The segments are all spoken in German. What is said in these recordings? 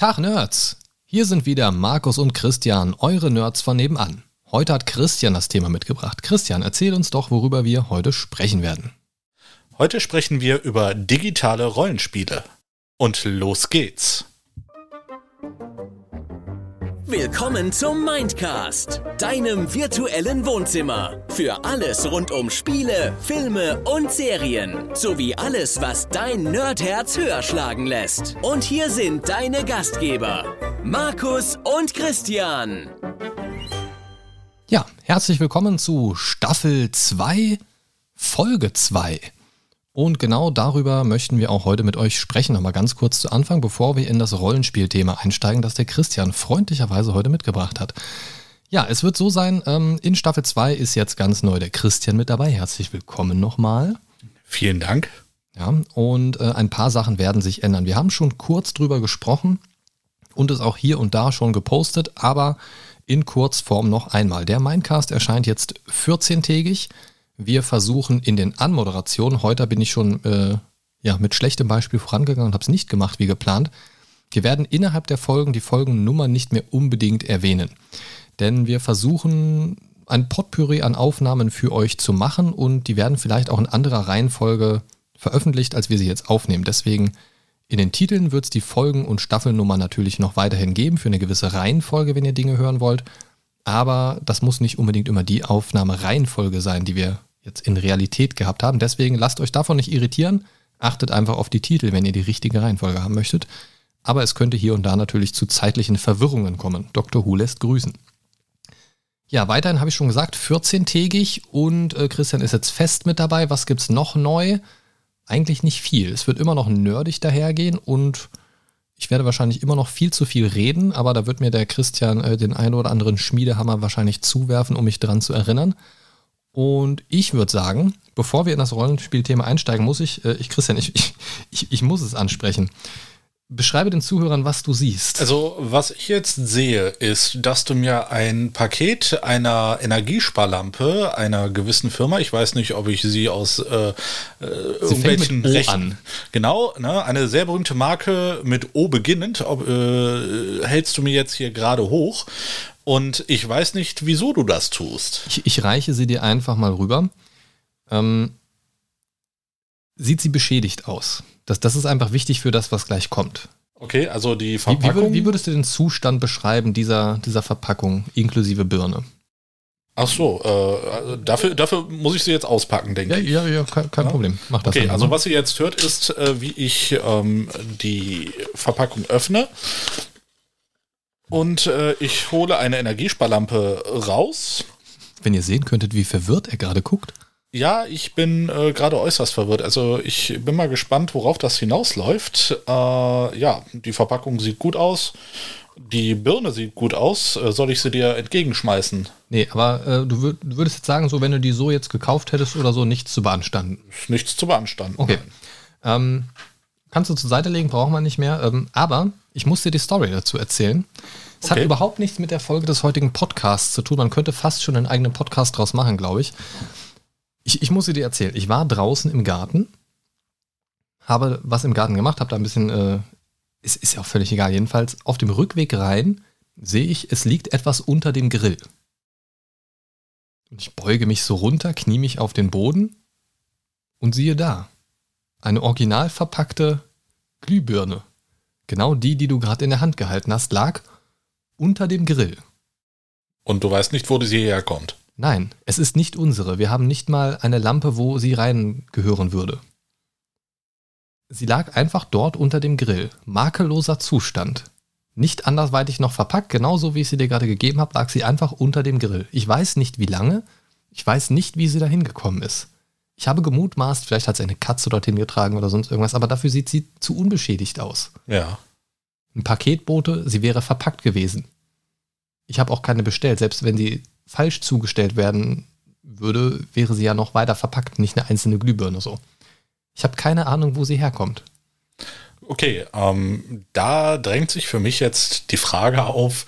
Tag Nerds! Hier sind wieder Markus und Christian, eure Nerds von nebenan. Heute hat Christian das Thema mitgebracht. Christian, erzähl uns doch, worüber wir heute sprechen werden. Heute sprechen wir über digitale Rollenspiele. Und los geht's! Willkommen zum Mindcast, deinem virtuellen Wohnzimmer. Für alles rund um Spiele, Filme und Serien. Sowie alles, was dein Nerdherz höher schlagen lässt. Und hier sind deine Gastgeber, Markus und Christian. Ja, herzlich willkommen zu Staffel 2, Folge 2. Und genau darüber möchten wir auch heute mit euch sprechen. Aber ganz kurz zu Anfang, bevor wir in das Rollenspielthema einsteigen, das der Christian freundlicherweise heute mitgebracht hat. Ja, es wird so sein, ähm, in Staffel 2 ist jetzt ganz neu der Christian mit dabei. Herzlich willkommen nochmal. Vielen Dank. Ja, und äh, ein paar Sachen werden sich ändern. Wir haben schon kurz drüber gesprochen und es auch hier und da schon gepostet, aber in Kurzform noch einmal. Der Mindcast erscheint jetzt 14-tägig. Wir versuchen in den Anmoderationen, heute bin ich schon äh, ja, mit schlechtem Beispiel vorangegangen und habe es nicht gemacht wie geplant. Wir werden innerhalb der Folgen die Folgennummer nicht mehr unbedingt erwähnen. Denn wir versuchen ein Potpourri an Aufnahmen für euch zu machen und die werden vielleicht auch in anderer Reihenfolge veröffentlicht, als wir sie jetzt aufnehmen. Deswegen in den Titeln wird es die Folgen- und Staffelnummer natürlich noch weiterhin geben für eine gewisse Reihenfolge, wenn ihr Dinge hören wollt. Aber das muss nicht unbedingt immer die Aufnahmereihenfolge sein, die wir jetzt in Realität gehabt haben. Deswegen lasst euch davon nicht irritieren. Achtet einfach auf die Titel, wenn ihr die richtige Reihenfolge haben möchtet. Aber es könnte hier und da natürlich zu zeitlichen Verwirrungen kommen. Dr. Who lässt grüßen. Ja, weiterhin habe ich schon gesagt, 14-tägig und äh, Christian ist jetzt fest mit dabei. Was gibt es noch neu? Eigentlich nicht viel. Es wird immer noch nerdig dahergehen und ich werde wahrscheinlich immer noch viel zu viel reden, aber da wird mir der Christian äh, den einen oder anderen Schmiedehammer wahrscheinlich zuwerfen, um mich dran zu erinnern. Und ich würde sagen, bevor wir in das Rollenspielthema einsteigen, muss ich, äh, ich Christian, ich, ich, ich muss es ansprechen. Beschreibe den Zuhörern, was du siehst. Also, was ich jetzt sehe, ist, dass du mir ein Paket einer Energiesparlampe einer gewissen Firma, ich weiß nicht, ob ich sie aus äh, äh irgendwelchen Rechten. Genau, ne, eine sehr berühmte Marke mit O beginnend, ob, äh, hältst du mir jetzt hier gerade hoch. Und ich weiß nicht, wieso du das tust. Ich, ich reiche sie dir einfach mal rüber. Ähm, sieht sie beschädigt aus? Das, das ist einfach wichtig für das, was gleich kommt. Okay, also die Verpackung. Wie, wie, würdest du den Zustand beschreiben dieser, dieser Verpackung inklusive Birne? Ach so, äh, dafür, dafür muss ich sie jetzt auspacken, denke ja, ich. Ja, ja, kein, kein ja? Problem. Mach das. Okay, also was ihr jetzt hört, ist, äh, wie ich ähm, die Verpackung öffne. Und äh, ich hole eine Energiesparlampe raus. Wenn ihr sehen könntet, wie verwirrt er gerade guckt. Ja, ich bin äh, gerade äußerst verwirrt. Also ich bin mal gespannt, worauf das hinausläuft. Äh, ja, die Verpackung sieht gut aus. Die Birne sieht gut aus. Äh, soll ich sie dir entgegenschmeißen? Nee, aber äh, du, würd, du, würdest jetzt sagen, so wenn du die so jetzt gekauft hättest oder so, nichts zu beanstanden. Nichts zu beanstanden. Okay. Ähm, kannst du zur Seite legen, brauchen wir nicht mehr. Ähm, aber ich muss dir die Story dazu erzählen. Es okay. hat überhaupt nichts mit der Folge des heutigen Podcasts zu tun. Man könnte fast schon einen eigenen Podcast draus machen, glaube ich. ich. Ich muss sie dir erzählen. Ich war draußen im Garten, habe was im Garten gemacht, habe da ein bisschen, äh, ist, ist ja auch völlig egal. Jedenfalls auf dem Rückweg rein sehe ich, es liegt etwas unter dem Grill. Und ich beuge mich so runter, knie mich auf den Boden und siehe da, eine original verpackte Glühbirne. Genau die, die du gerade in der Hand gehalten hast, lag unter dem Grill. Und du weißt nicht, wo sie herkommt? Nein, es ist nicht unsere. Wir haben nicht mal eine Lampe, wo sie reingehören würde. Sie lag einfach dort unter dem Grill. Makelloser Zustand. Nicht andersweitig noch verpackt, genauso wie ich sie dir gerade gegeben habe, lag sie einfach unter dem Grill. Ich weiß nicht, wie lange. Ich weiß nicht, wie sie da hingekommen ist. Ich habe gemutmaßt, vielleicht hat sie eine Katze dorthin getragen oder sonst irgendwas, aber dafür sieht sie zu unbeschädigt aus. Ja. Ein Paketbote, sie wäre verpackt gewesen. Ich habe auch keine bestellt. Selbst wenn sie falsch zugestellt werden würde, wäre sie ja noch weiter verpackt, nicht eine einzelne Glühbirne so. Ich habe keine Ahnung, wo sie herkommt. Okay, ähm, da drängt sich für mich jetzt die Frage auf,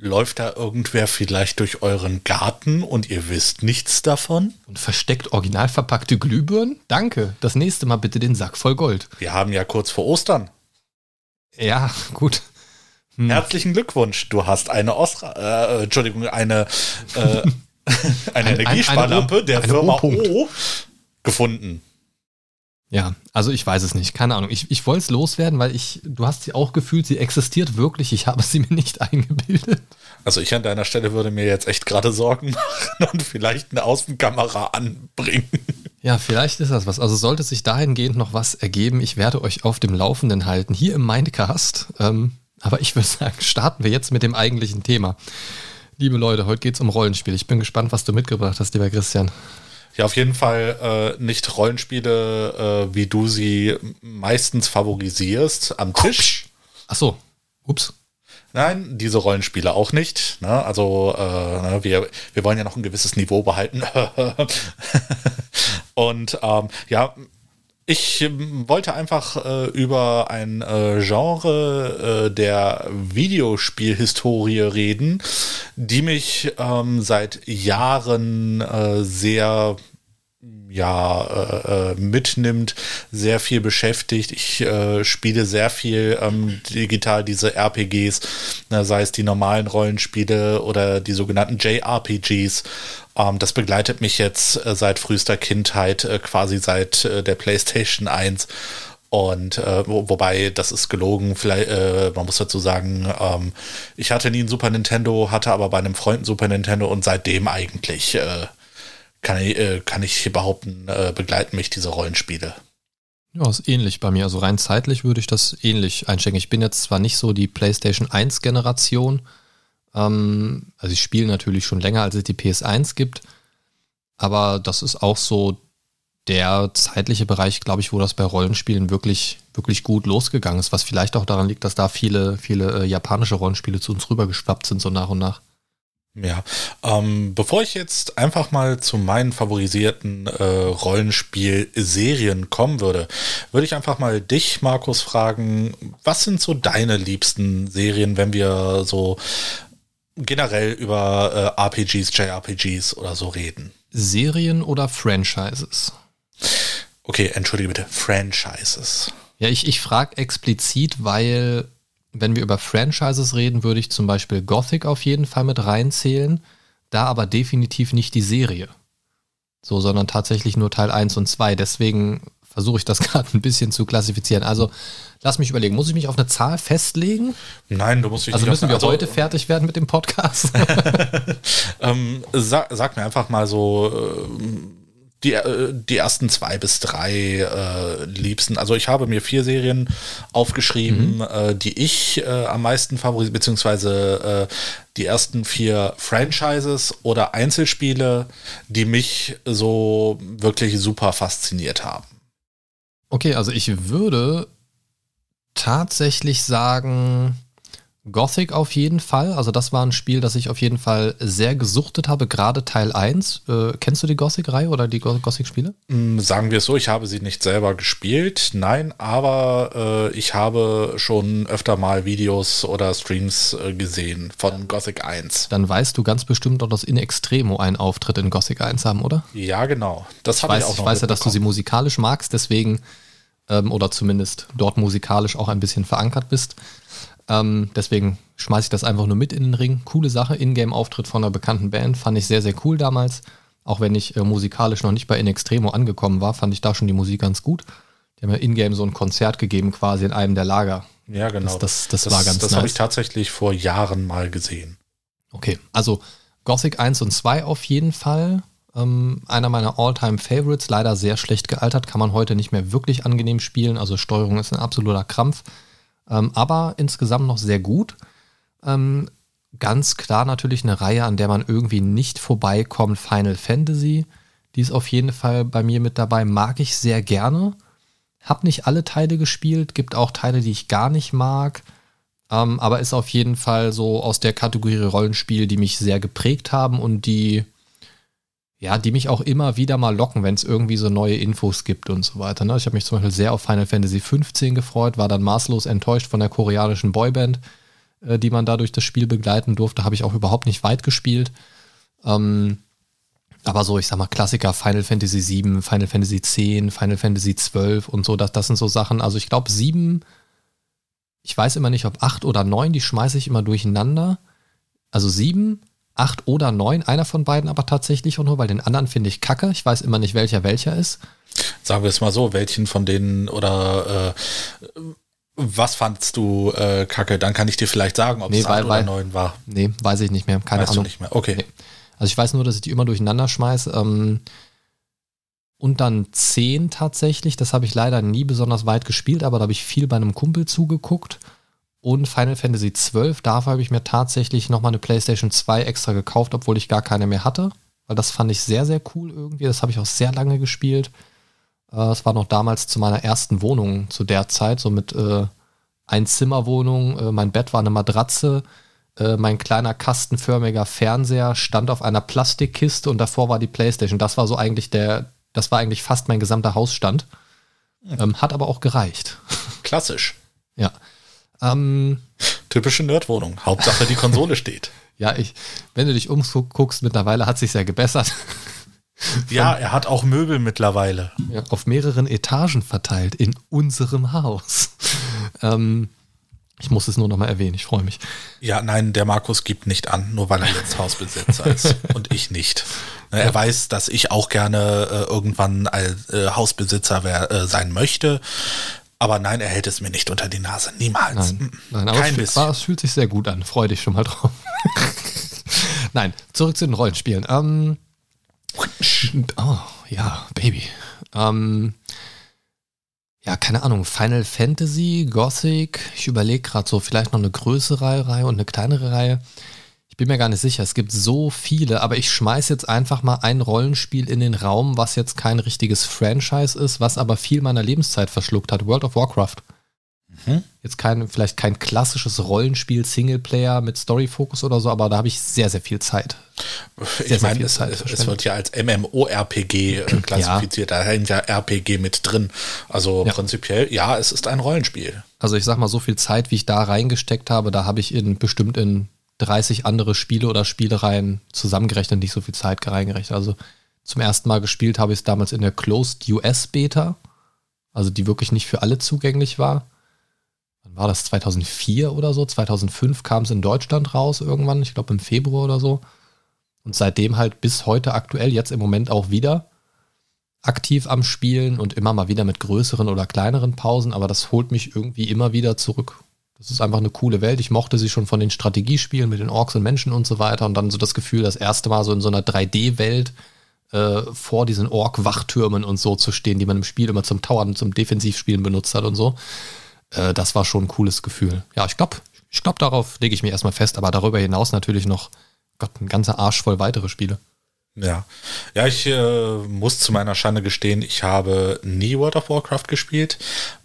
Läuft da irgendwer vielleicht durch euren Garten und ihr wisst nichts davon? Und versteckt original verpackte Glühbirnen? Danke. Das nächste Mal bitte den Sack voll Gold. Wir haben ja kurz vor Ostern. Ja, gut. Hm. Herzlichen Glückwunsch, du hast eine Osra, äh, Entschuldigung, eine, äh, eine ein, Energiesparlampe ein, eine der Firma O gefunden. Ja, also ich weiß es nicht, keine Ahnung. Ich, ich wollte es loswerden, weil ich, du hast sie auch gefühlt, sie existiert wirklich. Ich habe sie mir nicht eingebildet. Also ich an deiner Stelle würde mir jetzt echt gerade Sorgen machen und vielleicht eine Außenkamera anbringen. Ja, vielleicht ist das was. Also sollte sich dahingehend noch was ergeben, ich werde euch auf dem Laufenden halten, hier im Mindcast. Ähm, aber ich würde sagen, starten wir jetzt mit dem eigentlichen Thema. Liebe Leute, heute geht es um Rollenspiel. Ich bin gespannt, was du mitgebracht hast, lieber Christian. Ja, auf jeden Fall äh, nicht Rollenspiele, äh, wie du sie meistens favorisierst am Tisch. Ach so, ups. Nein, diese Rollenspiele auch nicht. Ne? Also äh, ne, wir, wir wollen ja noch ein gewisses Niveau behalten. Und ähm, ja, ich ähm, wollte einfach äh, über ein äh, Genre äh, der Videospielhistorie reden, die mich ähm, seit Jahren äh, sehr ja äh, äh, mitnimmt, sehr viel beschäftigt. Ich äh, spiele sehr viel ähm, digital diese RPGs, äh, sei es die normalen Rollenspiele oder die sogenannten JRPGs. Ähm, das begleitet mich jetzt äh, seit frühester Kindheit, äh, quasi seit äh, der PlayStation 1. Und äh, wo, wobei, das ist gelogen, vielleicht, äh, man muss dazu sagen, ähm, ich hatte nie ein Super Nintendo, hatte aber bei einem Freund ein Super Nintendo und seitdem eigentlich äh, kann, ich, äh, kann ich behaupten, äh, begleiten mich diese Rollenspiele. Ja, ist ähnlich bei mir. Also rein zeitlich würde ich das ähnlich einschenken. Ich bin jetzt zwar nicht so die PlayStation 1 Generation, ähm, also ich spiele natürlich schon länger, als es die PS1 gibt. Aber das ist auch so der zeitliche Bereich, glaube ich, wo das bei Rollenspielen wirklich, wirklich gut losgegangen ist, was vielleicht auch daran liegt, dass da viele, viele äh, japanische Rollenspiele zu uns rübergeschwappt sind, so nach und nach. Ja, ähm, bevor ich jetzt einfach mal zu meinen favorisierten äh, Rollenspiel-Serien kommen würde, würde ich einfach mal dich, Markus, fragen, was sind so deine liebsten Serien, wenn wir so generell über äh, RPGs, JRPGs oder so reden. Serien oder Franchises? Okay, entschuldige bitte, Franchises. Ja, ich, ich frage explizit, weil wenn wir über Franchises reden, würde ich zum Beispiel Gothic auf jeden Fall mit reinzählen, da aber definitiv nicht die Serie. So, sondern tatsächlich nur Teil 1 und 2. Deswegen versuche ich das gerade ein bisschen zu klassifizieren. Also lass mich überlegen, muss ich mich auf eine Zahl festlegen? Nein, du musst dich also nicht müssen wir also, heute fertig werden mit dem Podcast. ähm, sag, sag, mir einfach mal so äh, die, äh, die ersten zwei bis drei äh, liebsten. Also ich habe mir vier Serien aufgeschrieben, mhm. äh, die ich äh, am meisten favorisiere, beziehungsweise äh, die ersten vier Franchises oder Einzelspiele, die mich so wirklich super fasziniert haben. Okay, also ich würde tatsächlich sagen, Gothic auf jeden Fall. Also das war ein Spiel, das ich auf jeden Fall sehr gesuchtet habe, gerade Teil 1. Äh, kennst du die Gothic-Reihe oder die Gothic-Spiele? Mm, sagen wir es so, ich habe sie nicht selber gespielt, nein, aber äh, ich habe schon öfter mal Videos oder Streams äh, gesehen von Gothic 1. Dann weißt du ganz bestimmt auch, dass In Extremo einen Auftritt in Gothic 1 haben, oder? Ja, genau. Das habe ich auch noch Ich weiß ja, dass du sie musikalisch magst, deswegen ähm, oder zumindest dort musikalisch auch ein bisschen verankert bist. Ähm, deswegen schmeiße ich das einfach nur mit in den Ring. Coole Sache, Ingame-Auftritt von einer bekannten Band, fand ich sehr, sehr cool damals. Auch wenn ich äh, musikalisch noch nicht bei In Extremo angekommen war, fand ich da schon die Musik ganz gut. Die haben ja Ingame so ein Konzert gegeben, quasi in einem der Lager. Ja, genau. Das, das, das, das war ganz Das nice. habe ich tatsächlich vor Jahren mal gesehen. Okay, also Gothic 1 und 2 auf jeden Fall. Ähm, einer meiner All-Time-Favorites, leider sehr schlecht gealtert, kann man heute nicht mehr wirklich angenehm spielen. Also Steuerung ist ein absoluter Krampf ähm, aber insgesamt noch sehr gut. Ähm, ganz klar natürlich eine Reihe, an der man irgendwie nicht vorbeikommt, Final Fantasy. Die ist auf jeden Fall bei mir mit dabei, mag ich sehr gerne. Hab nicht alle Teile gespielt, gibt auch Teile, die ich gar nicht mag. Ähm, aber ist auf jeden Fall so aus der Kategorie Rollenspiel, die mich sehr geprägt haben und die ja, die mich auch immer wieder mal locken, wenn es irgendwie so neue Infos gibt und so weiter. Ne? Ich habe mich zum Beispiel sehr auf Final Fantasy 15 gefreut, war dann maßlos enttäuscht von der koreanischen Boyband, äh, die man da durch das Spiel begleiten durfte. Habe ich auch überhaupt nicht weit gespielt. Ähm, aber so, ich sag mal, Klassiker Final Fantasy 7, Final Fantasy 10, Final Fantasy 12 und so, das, das sind so Sachen. Also ich glaube, 7 ich weiß immer nicht, ob 8 oder 9, die schmeiße ich immer durcheinander. Also 7, 8 oder 9, einer von beiden aber tatsächlich auch nur, weil den anderen finde ich kacke. Ich weiß immer nicht, welcher welcher ist. Sagen wir es mal so, welchen von denen oder äh, was fandst du äh, kacke? Dann kann ich dir vielleicht sagen, ob nee, es 8 oder 9 war. Nee, weiß ich nicht mehr. Keine weißt Ahnung. nicht mehr. Okay. Nee. Also ich weiß nur, dass ich die immer durcheinander schmeiße. Ähm, und dann 10 tatsächlich. Das habe ich leider nie besonders weit gespielt, aber da habe ich viel bei einem Kumpel zugeguckt. Und Final Fantasy XII, dafür habe ich mir tatsächlich nochmal eine PlayStation 2 extra gekauft, obwohl ich gar keine mehr hatte. Weil das fand ich sehr, sehr cool irgendwie. Das habe ich auch sehr lange gespielt. Äh, es war noch damals zu meiner ersten Wohnung zu der Zeit, so mit äh, Einzimmerwohnung. Äh, mein Bett war eine Matratze. Äh, mein kleiner kastenförmiger Fernseher stand auf einer Plastikkiste und davor war die Playstation. Das war so eigentlich der, das war eigentlich fast mein gesamter Hausstand. Ähm, hat aber auch gereicht. Klassisch. ja. Ähm, Typische Nerdwohnung. Hauptsache die Konsole steht. Ja, ich, wenn du dich umguckst, mittlerweile hat sich ja gebessert. ja, er hat auch Möbel mittlerweile. Ja, auf mehreren Etagen verteilt in unserem Haus. ähm, ich muss es nur noch mal erwähnen, ich freue mich. Ja, nein, der Markus gibt nicht an, nur weil er jetzt Hausbesitzer ist und ich nicht. Ne, er ja. weiß, dass ich auch gerne äh, irgendwann als äh, Hausbesitzer wär, äh, sein möchte. Aber nein, er hält es mir nicht unter die Nase. Niemals. Nein, nein aber Kein es, fühlt, es fühlt sich sehr gut an. Freu dich schon mal drauf. nein, zurück zu den Rollenspielen. Ähm, oh, ja, Baby. Ähm, ja, keine Ahnung, Final Fantasy, Gothic. Ich überlege gerade so, vielleicht noch eine größere Reihe und eine kleinere Reihe bin mir gar nicht sicher. Es gibt so viele, aber ich schmeiße jetzt einfach mal ein Rollenspiel in den Raum, was jetzt kein richtiges Franchise ist, was aber viel meiner Lebenszeit verschluckt hat. World of Warcraft. Mhm. Jetzt kein, vielleicht kein klassisches Rollenspiel, Singleplayer mit Story-Fokus oder so, aber da habe ich sehr, sehr viel Zeit. Sehr, ich meine, es, es, wird ja als MMORPG äh, klassifiziert, ja. da hängt ja RPG mit drin. Also ja. prinzipiell, ja, es ist ein Rollenspiel. Also ich sag mal, so viel Zeit, wie ich da reingesteckt habe, da habe ich in bestimmt in 30 andere Spiele oder Spielereien zusammengerechnet, nicht so viel Zeit reingerechnet. Also zum ersten Mal gespielt habe ich es damals in der Closed US Beta, also die wirklich nicht für alle zugänglich war. Wann war das? 2004 oder so? 2005 kam es in Deutschland raus irgendwann, ich glaube im Februar oder so. Und seitdem halt bis heute aktuell, jetzt im Moment auch wieder aktiv am Spielen und immer mal wieder mit größeren oder kleineren Pausen, aber das holt mich irgendwie immer wieder zurück. Das ist einfach eine coole Welt. Ich mochte sie schon von den Strategiespielen mit den Orks und Menschen und so weiter. Und dann so das Gefühl, das erste Mal so in so einer 3D-Welt äh, vor diesen Ork-Wachtürmen und so zu stehen, die man im Spiel immer zum Tauern, zum Defensivspielen benutzt hat und so. Äh, das war schon ein cooles Gefühl. Ja, ich glaube, ich glaube, darauf lege ich mir erstmal fest. Aber darüber hinaus natürlich noch, Gott, ein ganzer Arsch voll weitere Spiele. Ja, ja, ich äh, muss zu meiner Schande gestehen, ich habe nie World of Warcraft gespielt.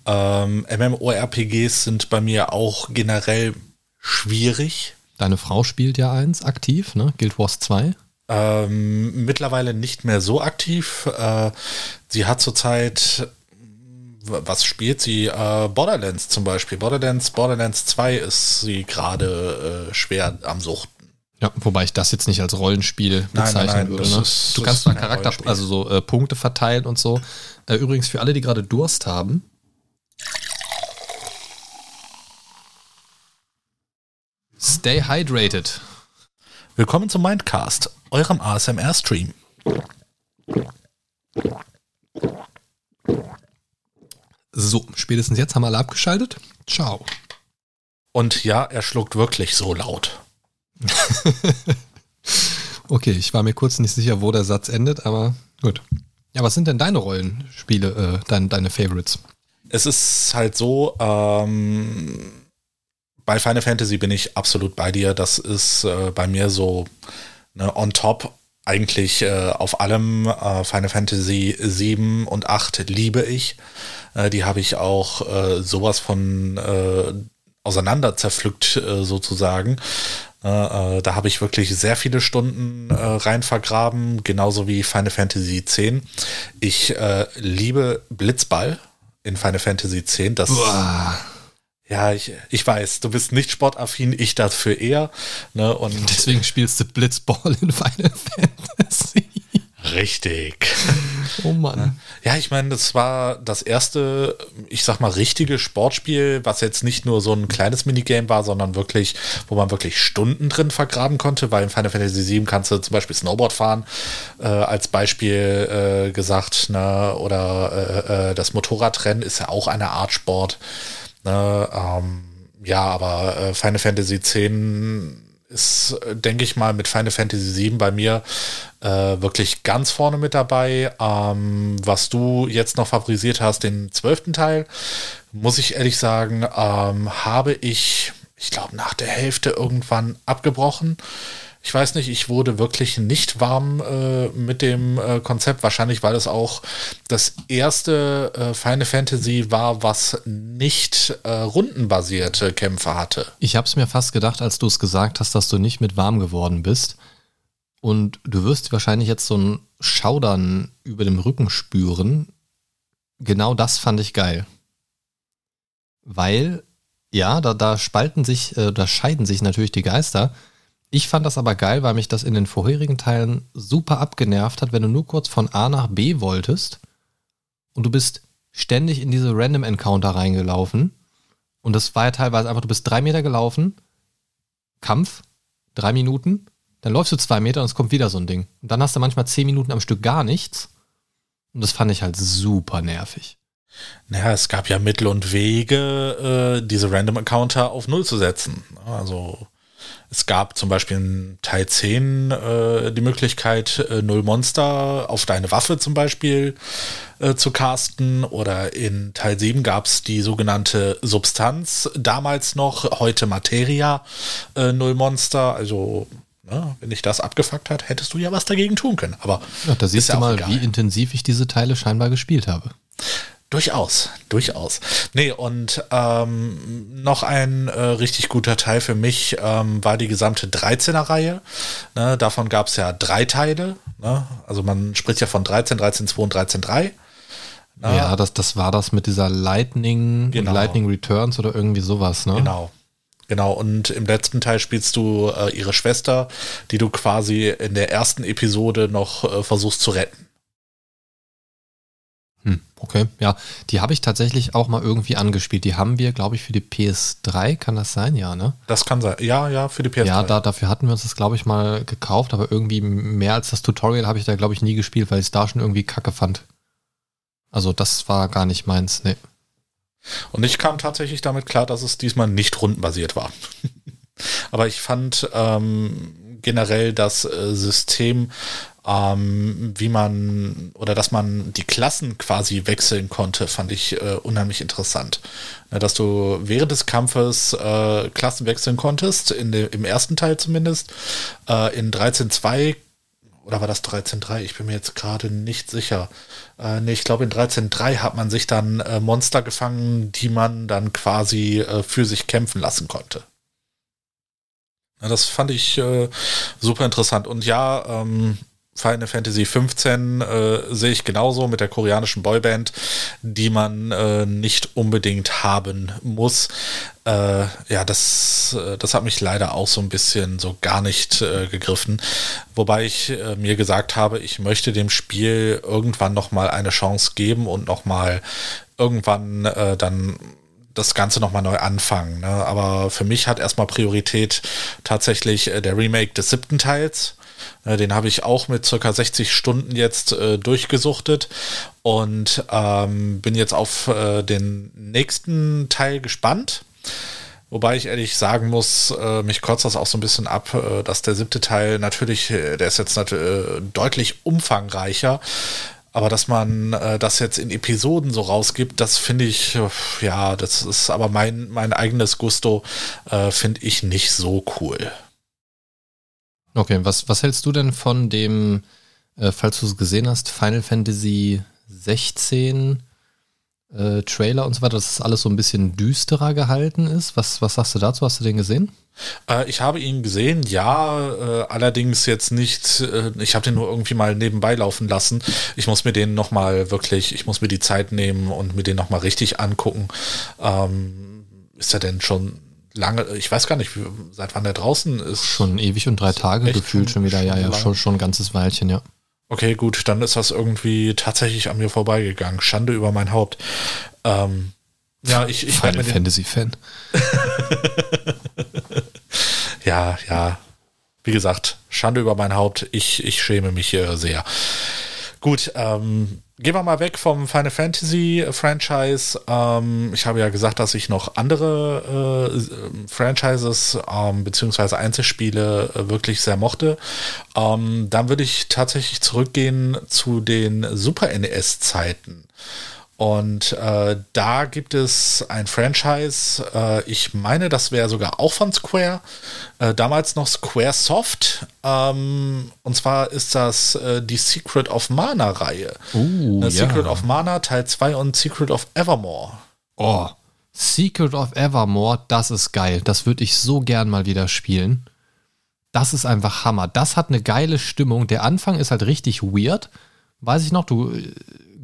Ähm, MMORPGs sind bei mir auch generell schwierig. Deine Frau spielt ja eins aktiv, ne? Guild Wars 2. Ähm, mittlerweile nicht mehr so aktiv. Äh, sie hat zurzeit, was spielt sie? Äh, Borderlands zum Beispiel. Borderlands, Borderlands 2 ist sie gerade äh, schwer am Suchten. Ja, wobei ich das jetzt nicht als Rollenspiel bezeichnen nein, nein, würde. Ne? Ist, du kannst zwar Charakter, also so äh, Punkte verteilen und so. Äh, übrigens für alle, die gerade Durst haben. Stay hydrated. Willkommen zum Mindcast, eurem ASMR-Stream. So, spätestens jetzt haben wir alle abgeschaltet. Ciao. Und ja, er schluckt wirklich so laut. okay, ich war mir kurz nicht sicher, wo der Satz endet, aber gut. Ja, was sind denn deine Rollenspiele, äh, dein, deine Favorites? Es ist halt so, ähm, bei Final Fantasy bin ich absolut bei dir. Das ist äh, bei mir so ne, on top eigentlich äh, auf allem. Äh, Final Fantasy 7 und 8 liebe ich. Äh, die habe ich auch äh, sowas von äh, auseinander zerpflückt sozusagen. Äh, da habe ich wirklich sehr viele Stunden rein vergraben, genauso wie Final Fantasy X. Ich liebe Blitzball in Final Fantasy X. Das, Uah. ja, ich, ich weiß, du bist nicht sportaffin, ich dafür eher. Ne, und Deswegen spielst du Blitzball in Final Fantasy. Richtig. Oh Mann. Ja, ich meine, das war das erste, ich sag mal, richtige Sportspiel, was jetzt nicht nur so ein kleines Minigame war, sondern wirklich, wo man wirklich Stunden drin vergraben konnte, weil in Final Fantasy VII kannst du zum Beispiel Snowboard fahren, äh, als Beispiel äh, gesagt, ne? oder äh, äh das Motorradrennen ist ja auch eine Art Sport. Ne? Ähm, ja, aber äh, Final Fantasy X ist, denke ich mal, mit Final Fantasy VII bei mir äh, wirklich ganz vorne mit dabei. Ähm, was du jetzt noch favorisiert hast, den zwölften Teil, muss ich ehrlich sagen, ähm, habe ich, ich glaube, nach der Hälfte irgendwann abgebrochen ich weiß nicht, ich wurde wirklich nicht warm äh, mit dem äh, Konzept. Wahrscheinlich, weil es auch das erste äh, Final Fantasy war, was nicht äh, rundenbasierte Kämpfe hatte. Ich habe es mir fast gedacht, als du es gesagt hast, dass du nicht mit warm geworden bist. Und du wirst wahrscheinlich jetzt so ein Schaudern über dem Rücken spüren. Genau das fand ich geil. Weil, ja, da, da spalten sich, äh, da scheiden sich natürlich die Geister. Ich fand das aber geil, weil mich das in den vorherigen Teilen super abgenervt hat, wenn du nur kurz von A nach B wolltest und du bist ständig in diese Random Encounter reingelaufen. Und das war ja teilweise einfach, du bist drei Meter gelaufen, Kampf, drei Minuten, dann läufst du zwei Meter und es kommt wieder so ein Ding. Und dann hast du manchmal zehn Minuten am Stück gar nichts. Und das fand ich halt super nervig. Naja, es gab ja Mittel und Wege, äh, diese Random Encounter auf Null zu setzen. Also es gab zum Beispiel in Teil 10 äh, die Möglichkeit, äh, Null Monster auf deine Waffe zum Beispiel äh, zu casten. Oder in Teil 7 gab es die sogenannte Substanz, damals noch, heute Materia, äh, Null Monster. Also Ne, wenn dich das abgefuckt hat, hättest du ja was dagegen tun können. Aber ja, da siehst du mal, egal. wie intensiv ich diese Teile scheinbar gespielt habe. Durchaus, durchaus. Nee, und ähm, noch ein äh, richtig guter Teil für mich ähm, war die gesamte 13er-Reihe. Ne, davon gab es ja drei Teile. Ne? Also man spricht ja von 13, 13, 2 und 13, 3. Ne? Ja, das, das war das mit dieser Lightning genau. Lightning Returns oder irgendwie sowas, ne? Genau. Genau, und im letzten Teil spielst du äh, ihre Schwester, die du quasi in der ersten Episode noch äh, versuchst zu retten. Hm, okay, ja, die habe ich tatsächlich auch mal irgendwie angespielt. Die haben wir, glaube ich, für die PS3, kann das sein? Ja, ne? Das kann sein. Ja, ja, für die PS3. Ja, da, dafür hatten wir uns das, glaube ich, mal gekauft, aber irgendwie mehr als das Tutorial habe ich da, glaube ich, nie gespielt, weil ich es da schon irgendwie kacke fand. Also das war gar nicht meins, ne. Und ich kam tatsächlich damit klar, dass es diesmal nicht rundenbasiert war. aber ich fand ähm, generell das äh, System ähm, wie man oder dass man die Klassen quasi wechseln konnte, fand ich äh, unheimlich interessant. Na, dass du während des Kampfes äh, Klassen wechseln konntest, in de, im ersten Teil zumindest. Äh, in 13.2 oder war das 13.3? Ich bin mir jetzt gerade nicht sicher. Äh, nee, ich glaube in 13.3 hat man sich dann äh, Monster gefangen, die man dann quasi äh, für sich kämpfen lassen konnte. Ja, das fand ich äh, super interessant. Und ja, ähm, Final Fantasy 15 äh, sehe ich genauso mit der koreanischen Boyband, die man äh, nicht unbedingt haben muss. Äh, ja, das, äh, das hat mich leider auch so ein bisschen so gar nicht äh, gegriffen. Wobei ich äh, mir gesagt habe, ich möchte dem Spiel irgendwann nochmal eine Chance geben und nochmal irgendwann dann das Ganze nochmal neu anfangen. Ne? Aber für mich hat erstmal Priorität tatsächlich der Remake des siebten Teils äh, den habe ich auch mit circa 60 Stunden jetzt äh, durchgesuchtet und ähm, bin jetzt auf äh, den nächsten Teil gespannt. Wobei ich ehrlich sagen muss, äh, mich kotzt das auch so ein bisschen ab, äh, dass der siebte Teil natürlich, äh, der ist jetzt deutlich umfangreicher. Aber dass man das jetzt in Episoden so rausgibt, das finde ich, ja, das ist aber mein, mein eigenes Gusto, finde ich nicht so cool. Okay, was, was hältst du denn von dem, äh, falls du es gesehen hast, Final Fantasy 16 äh, Trailer und so weiter, dass es alles so ein bisschen düsterer gehalten ist? Was, was sagst du dazu? Hast du den gesehen? Äh, ich habe ihn gesehen, ja, äh, allerdings jetzt nicht, äh, ich habe den nur irgendwie mal nebenbei laufen lassen. Ich muss mir den nochmal wirklich, ich muss mir die Zeit nehmen und mir den nochmal richtig angucken. Ähm, ist er denn schon lange, ich weiß gar nicht, seit wann der draußen ist. Schon ewig und drei Tage gefühlt schon wieder, ja, ja, schon, schon ein ganzes Weilchen, ja. Okay, gut, dann ist das irgendwie tatsächlich an mir vorbeigegangen. Schande über mein Haupt. Ähm, ja, ich, ich Final Fantasy Fan. ja, ja. Wie gesagt, Schande über mein Haupt. Ich, ich schäme mich äh, sehr. Gut, ähm, gehen wir mal weg vom Final Fantasy Franchise. Ähm, ich habe ja gesagt, dass ich noch andere äh, Franchises ähm, beziehungsweise Einzelspiele äh, wirklich sehr mochte. Ähm, dann würde ich tatsächlich zurückgehen zu den Super NES-Zeiten. Und äh, da gibt es ein Franchise, äh, ich meine, das wäre sogar auch von Square, äh, damals noch Square Soft. Ähm, und zwar ist das äh, die Secret of Mana-Reihe. Uh, Secret of Mana Teil 2 und Secret of Evermore. Oh, Secret of Evermore, das ist geil. Das würde ich so gern mal wieder spielen. Das ist einfach Hammer. Das hat eine geile Stimmung. Der Anfang ist halt richtig weird. Weiß ich noch, du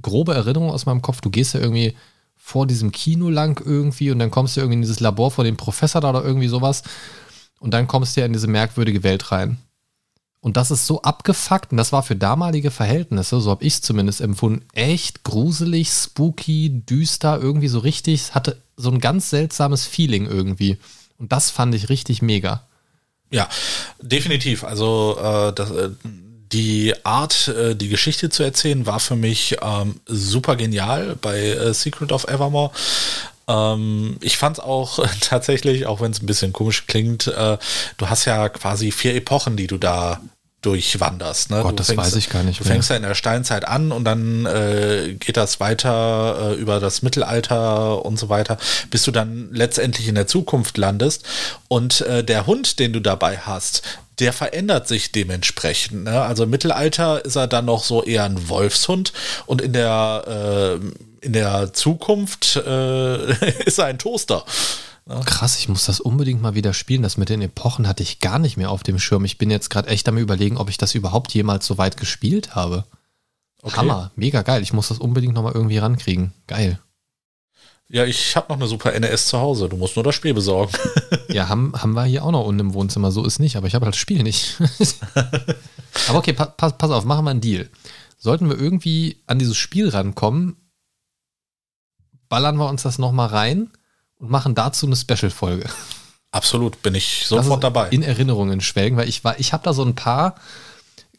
grobe Erinnerung aus meinem Kopf. Du gehst ja irgendwie vor diesem Kino lang irgendwie und dann kommst du irgendwie in dieses Labor vor dem Professor da oder irgendwie sowas und dann kommst du ja in diese merkwürdige Welt rein. Und das ist so abgefuckt und das war für damalige Verhältnisse, so habe ich es zumindest empfunden, echt gruselig, spooky, düster, irgendwie so richtig, hatte so ein ganz seltsames Feeling irgendwie. Und das fand ich richtig mega. Ja, definitiv. Also äh, das, äh, die Art, äh, die Geschichte zu erzählen, war für mich ähm, super genial bei äh, Secret of Evermore. Ähm, ich fand es auch tatsächlich, auch wenn es ein bisschen komisch klingt, äh, du hast ja quasi vier Epochen, die du da durchwanderst. Ne? Gott, das fängst, weiß ich gar nicht. Du fängst ja in der Steinzeit an und dann äh, geht das weiter äh, über das Mittelalter und so weiter, bis du dann letztendlich in der Zukunft landest. Und äh, der Hund, den du dabei hast, der verändert sich dementsprechend. Ne? Also im Mittelalter ist er dann noch so eher ein Wolfshund und in der, äh, in der Zukunft äh, ist er ein Toaster. Ne? Krass, ich muss das unbedingt mal wieder spielen. Das mit den Epochen hatte ich gar nicht mehr auf dem Schirm. Ich bin jetzt gerade echt am überlegen, ob ich das überhaupt jemals so weit gespielt habe. Okay. Hammer, mega geil. Ich muss das unbedingt nochmal irgendwie rankriegen. Geil. Ja, ich habe noch eine super NES zu Hause. Du musst nur das Spiel besorgen. ja, haben, haben wir hier auch noch unten im Wohnzimmer. So ist nicht, aber ich habe halt das Spiel nicht. aber okay, pa pass, pass auf, machen wir einen Deal. Sollten wir irgendwie an dieses Spiel rankommen, ballern wir uns das nochmal rein und machen dazu eine Special-Folge. Absolut, bin ich sofort dabei. In Erinnerungen schwelgen, weil ich war, ich habe da so ein paar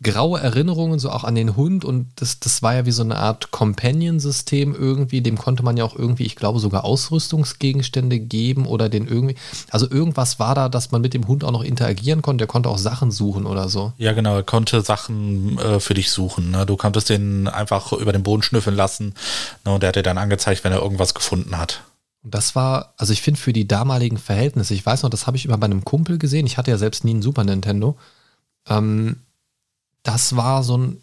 graue Erinnerungen, so auch an den Hund und das, das war ja wie so eine Art Companion-System irgendwie, dem konnte man ja auch irgendwie, ich glaube, sogar Ausrüstungsgegenstände geben oder den irgendwie, also irgendwas war da, dass man mit dem Hund auch noch interagieren konnte, der konnte auch Sachen suchen oder so. Ja, genau, er konnte Sachen äh, für dich suchen. Ne? Du konntest den einfach über den Boden schnüffeln lassen ne? und der hat dir dann angezeigt, wenn er irgendwas gefunden hat. Und das war, also ich finde für die damaligen Verhältnisse, ich weiß noch, das habe ich immer bei einem Kumpel gesehen, ich hatte ja selbst nie einen Super Nintendo, ähm, das war so ein,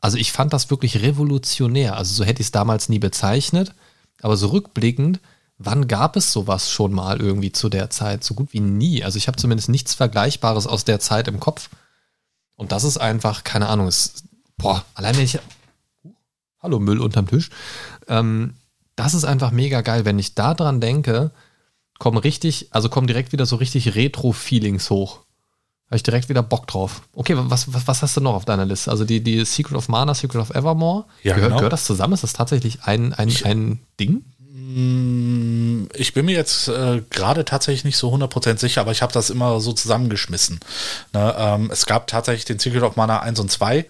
also ich fand das wirklich revolutionär. Also so hätte ich es damals nie bezeichnet, aber so rückblickend, wann gab es sowas schon mal irgendwie zu der Zeit? So gut wie nie. Also ich habe zumindest nichts Vergleichbares aus der Zeit im Kopf. Und das ist einfach, keine Ahnung, ist, boah, allein wenn ich, hallo Müll unterm Tisch, ähm, das ist einfach mega geil. Wenn ich da dran denke, kommen richtig, also kommen direkt wieder so richtig Retro-Feelings hoch. Habe ich direkt wieder Bock drauf. Okay, was, was, was, hast du noch auf deiner Liste? Also die, die Secret of Mana, Secret of Evermore. Ja, gehört, genau. gehört das zusammen? Ist das tatsächlich ein, ein, ich, ein Ding? Mm, ich bin mir jetzt äh, gerade tatsächlich nicht so 100% sicher, aber ich habe das immer so zusammengeschmissen. Ne, ähm, es gab tatsächlich den Secret of Mana 1 und 2.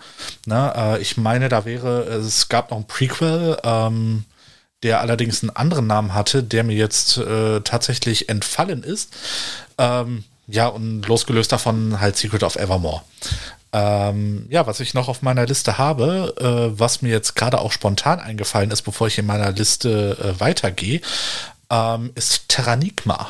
Ne, äh, ich meine, da wäre, es gab noch ein Prequel, ähm, der allerdings einen anderen Namen hatte, der mir jetzt äh, tatsächlich entfallen ist. Ähm, ja, und losgelöst davon halt Secret of Evermore. Ähm, ja, was ich noch auf meiner Liste habe, äh, was mir jetzt gerade auch spontan eingefallen ist, bevor ich in meiner Liste äh, weitergehe, ähm, ist Terranigma.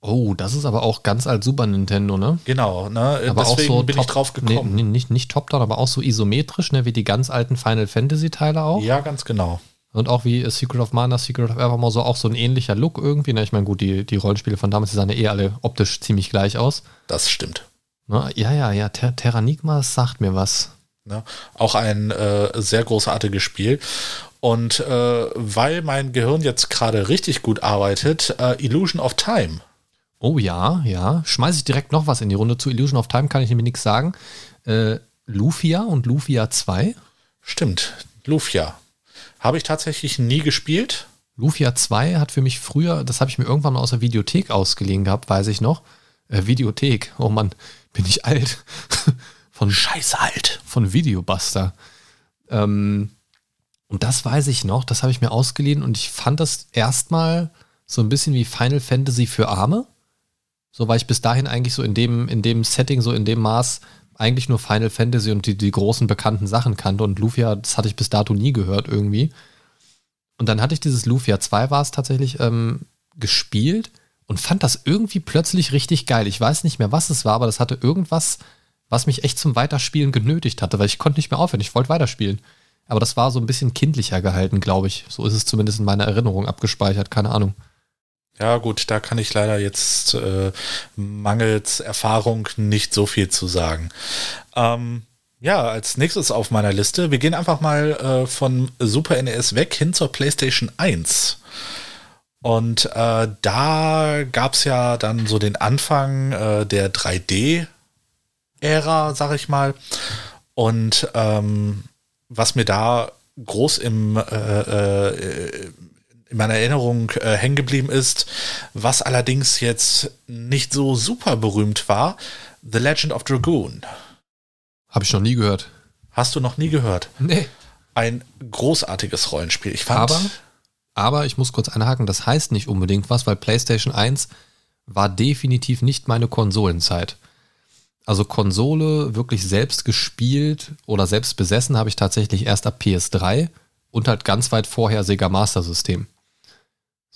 Oh, das ist aber auch ganz als Super Nintendo, ne? Genau, ne? Aber Deswegen auch so bin top, ich drauf gekommen. Nee, nicht, nicht top-down, aber auch so isometrisch, ne? Wie die ganz alten Final Fantasy-Teile auch. Ja, ganz genau. Und auch wie Secret of Mana, Secret of Evermore, so auch so ein ähnlicher Look irgendwie. Ne? Ich meine, gut, die, die Rollenspiele von damals, die sahen ja eh alle optisch ziemlich gleich aus. Das stimmt. Ne? Ja, ja, ja, Ter Terranigma sagt mir was. Ne? Auch ein äh, sehr großartiges Spiel. Und äh, weil mein Gehirn jetzt gerade richtig gut arbeitet, äh, Illusion of Time. Oh ja, ja. Schmeiße ich direkt noch was in die Runde. Zu Illusion of Time kann ich nämlich nichts sagen. Äh, Lufia und Lufia 2? Stimmt, Lufia. Habe ich tatsächlich nie gespielt. Lufia 2 hat für mich früher, das habe ich mir irgendwann mal aus der Videothek ausgeliehen gehabt, weiß ich noch. Äh, Videothek, oh Mann, bin ich alt. von Scheiße alt. Von Videobuster. Ähm, und das weiß ich noch, das habe ich mir ausgeliehen und ich fand das erstmal so ein bisschen wie Final Fantasy für Arme. So weil ich bis dahin eigentlich so in dem, in dem Setting, so in dem Maß eigentlich nur Final Fantasy und die, die großen bekannten Sachen kannte und Lufia, das hatte ich bis dato nie gehört irgendwie. Und dann hatte ich dieses Lufia 2 war es tatsächlich ähm, gespielt und fand das irgendwie plötzlich richtig geil. Ich weiß nicht mehr, was es war, aber das hatte irgendwas, was mich echt zum Weiterspielen genötigt hatte, weil ich konnte nicht mehr aufhören. Ich wollte weiterspielen. Aber das war so ein bisschen kindlicher gehalten, glaube ich. So ist es zumindest in meiner Erinnerung abgespeichert, keine Ahnung. Ja, gut, da kann ich leider jetzt äh, mangels Erfahrung nicht so viel zu sagen. Ähm, ja, als nächstes auf meiner Liste, wir gehen einfach mal äh, von Super NES weg hin zur PlayStation 1. Und äh, da gab es ja dann so den Anfang äh, der 3D-Ära, sag ich mal. Und ähm, was mir da groß im, äh, äh, in meiner Erinnerung äh, hängen geblieben ist, was allerdings jetzt nicht so super berühmt war, The Legend of Dragoon. Habe ich noch nie gehört. Hast du noch nie gehört? Nee. Ein großartiges Rollenspiel. Ich fand. Aber, aber ich muss kurz einhaken, das heißt nicht unbedingt was, weil PlayStation 1 war definitiv nicht meine Konsolenzeit. Also Konsole wirklich selbst gespielt oder selbst besessen habe ich tatsächlich erst ab PS3 und halt ganz weit vorher Sega Master System.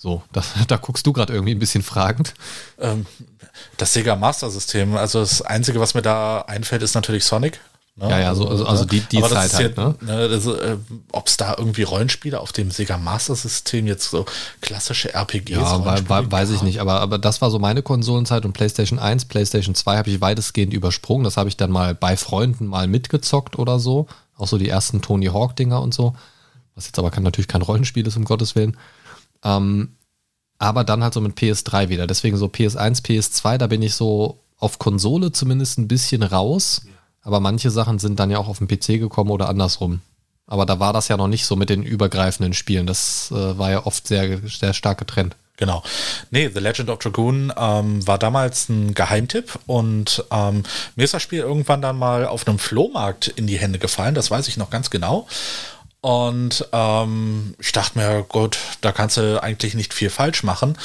So, da, da guckst du gerade irgendwie ein bisschen fragend. Ähm, das Sega Master System, also das Einzige, was mir da einfällt, ist natürlich Sonic. Ne? Ja, ja, so, also, also die, die Zeit halt. Ja, ne? ne äh, Ob es da irgendwie Rollenspiele auf dem Sega Master System jetzt so klassische RPGs Ja, war, war, weiß ich nicht, aber, aber das war so meine Konsolenzeit und PlayStation 1, PlayStation 2 habe ich weitestgehend übersprungen. Das habe ich dann mal bei Freunden mal mitgezockt oder so. Auch so die ersten Tony Hawk-Dinger und so. Was jetzt aber kann, natürlich kein Rollenspiel ist, um Gottes Willen. Ähm, aber dann halt so mit PS3 wieder. Deswegen so PS1, PS2, da bin ich so auf Konsole zumindest ein bisschen raus. Aber manche Sachen sind dann ja auch auf den PC gekommen oder andersrum. Aber da war das ja noch nicht so mit den übergreifenden Spielen. Das äh, war ja oft sehr, sehr stark getrennt. Genau. Nee, The Legend of Dragoon ähm, war damals ein Geheimtipp und ähm, mir ist das Spiel irgendwann dann mal auf einem Flohmarkt in die Hände gefallen, das weiß ich noch ganz genau. Und ähm, ich dachte mir, gut, da kannst du eigentlich nicht viel falsch machen.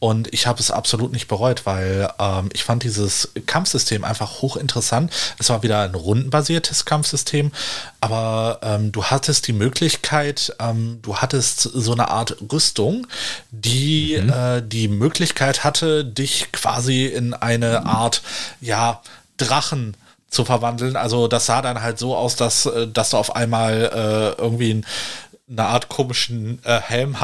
Und ich habe es absolut nicht bereut, weil ähm, ich fand dieses Kampfsystem einfach hochinteressant. Es war wieder ein rundenbasiertes Kampfsystem, aber ähm, du hattest die Möglichkeit, ähm, du hattest so eine Art Rüstung, die mhm. äh, die Möglichkeit hatte, dich quasi in eine Art, ja, Drachen zu verwandeln. Also das sah dann halt so aus, dass, äh, dass du auf einmal äh, irgendwie eine Art komischen äh, Helm,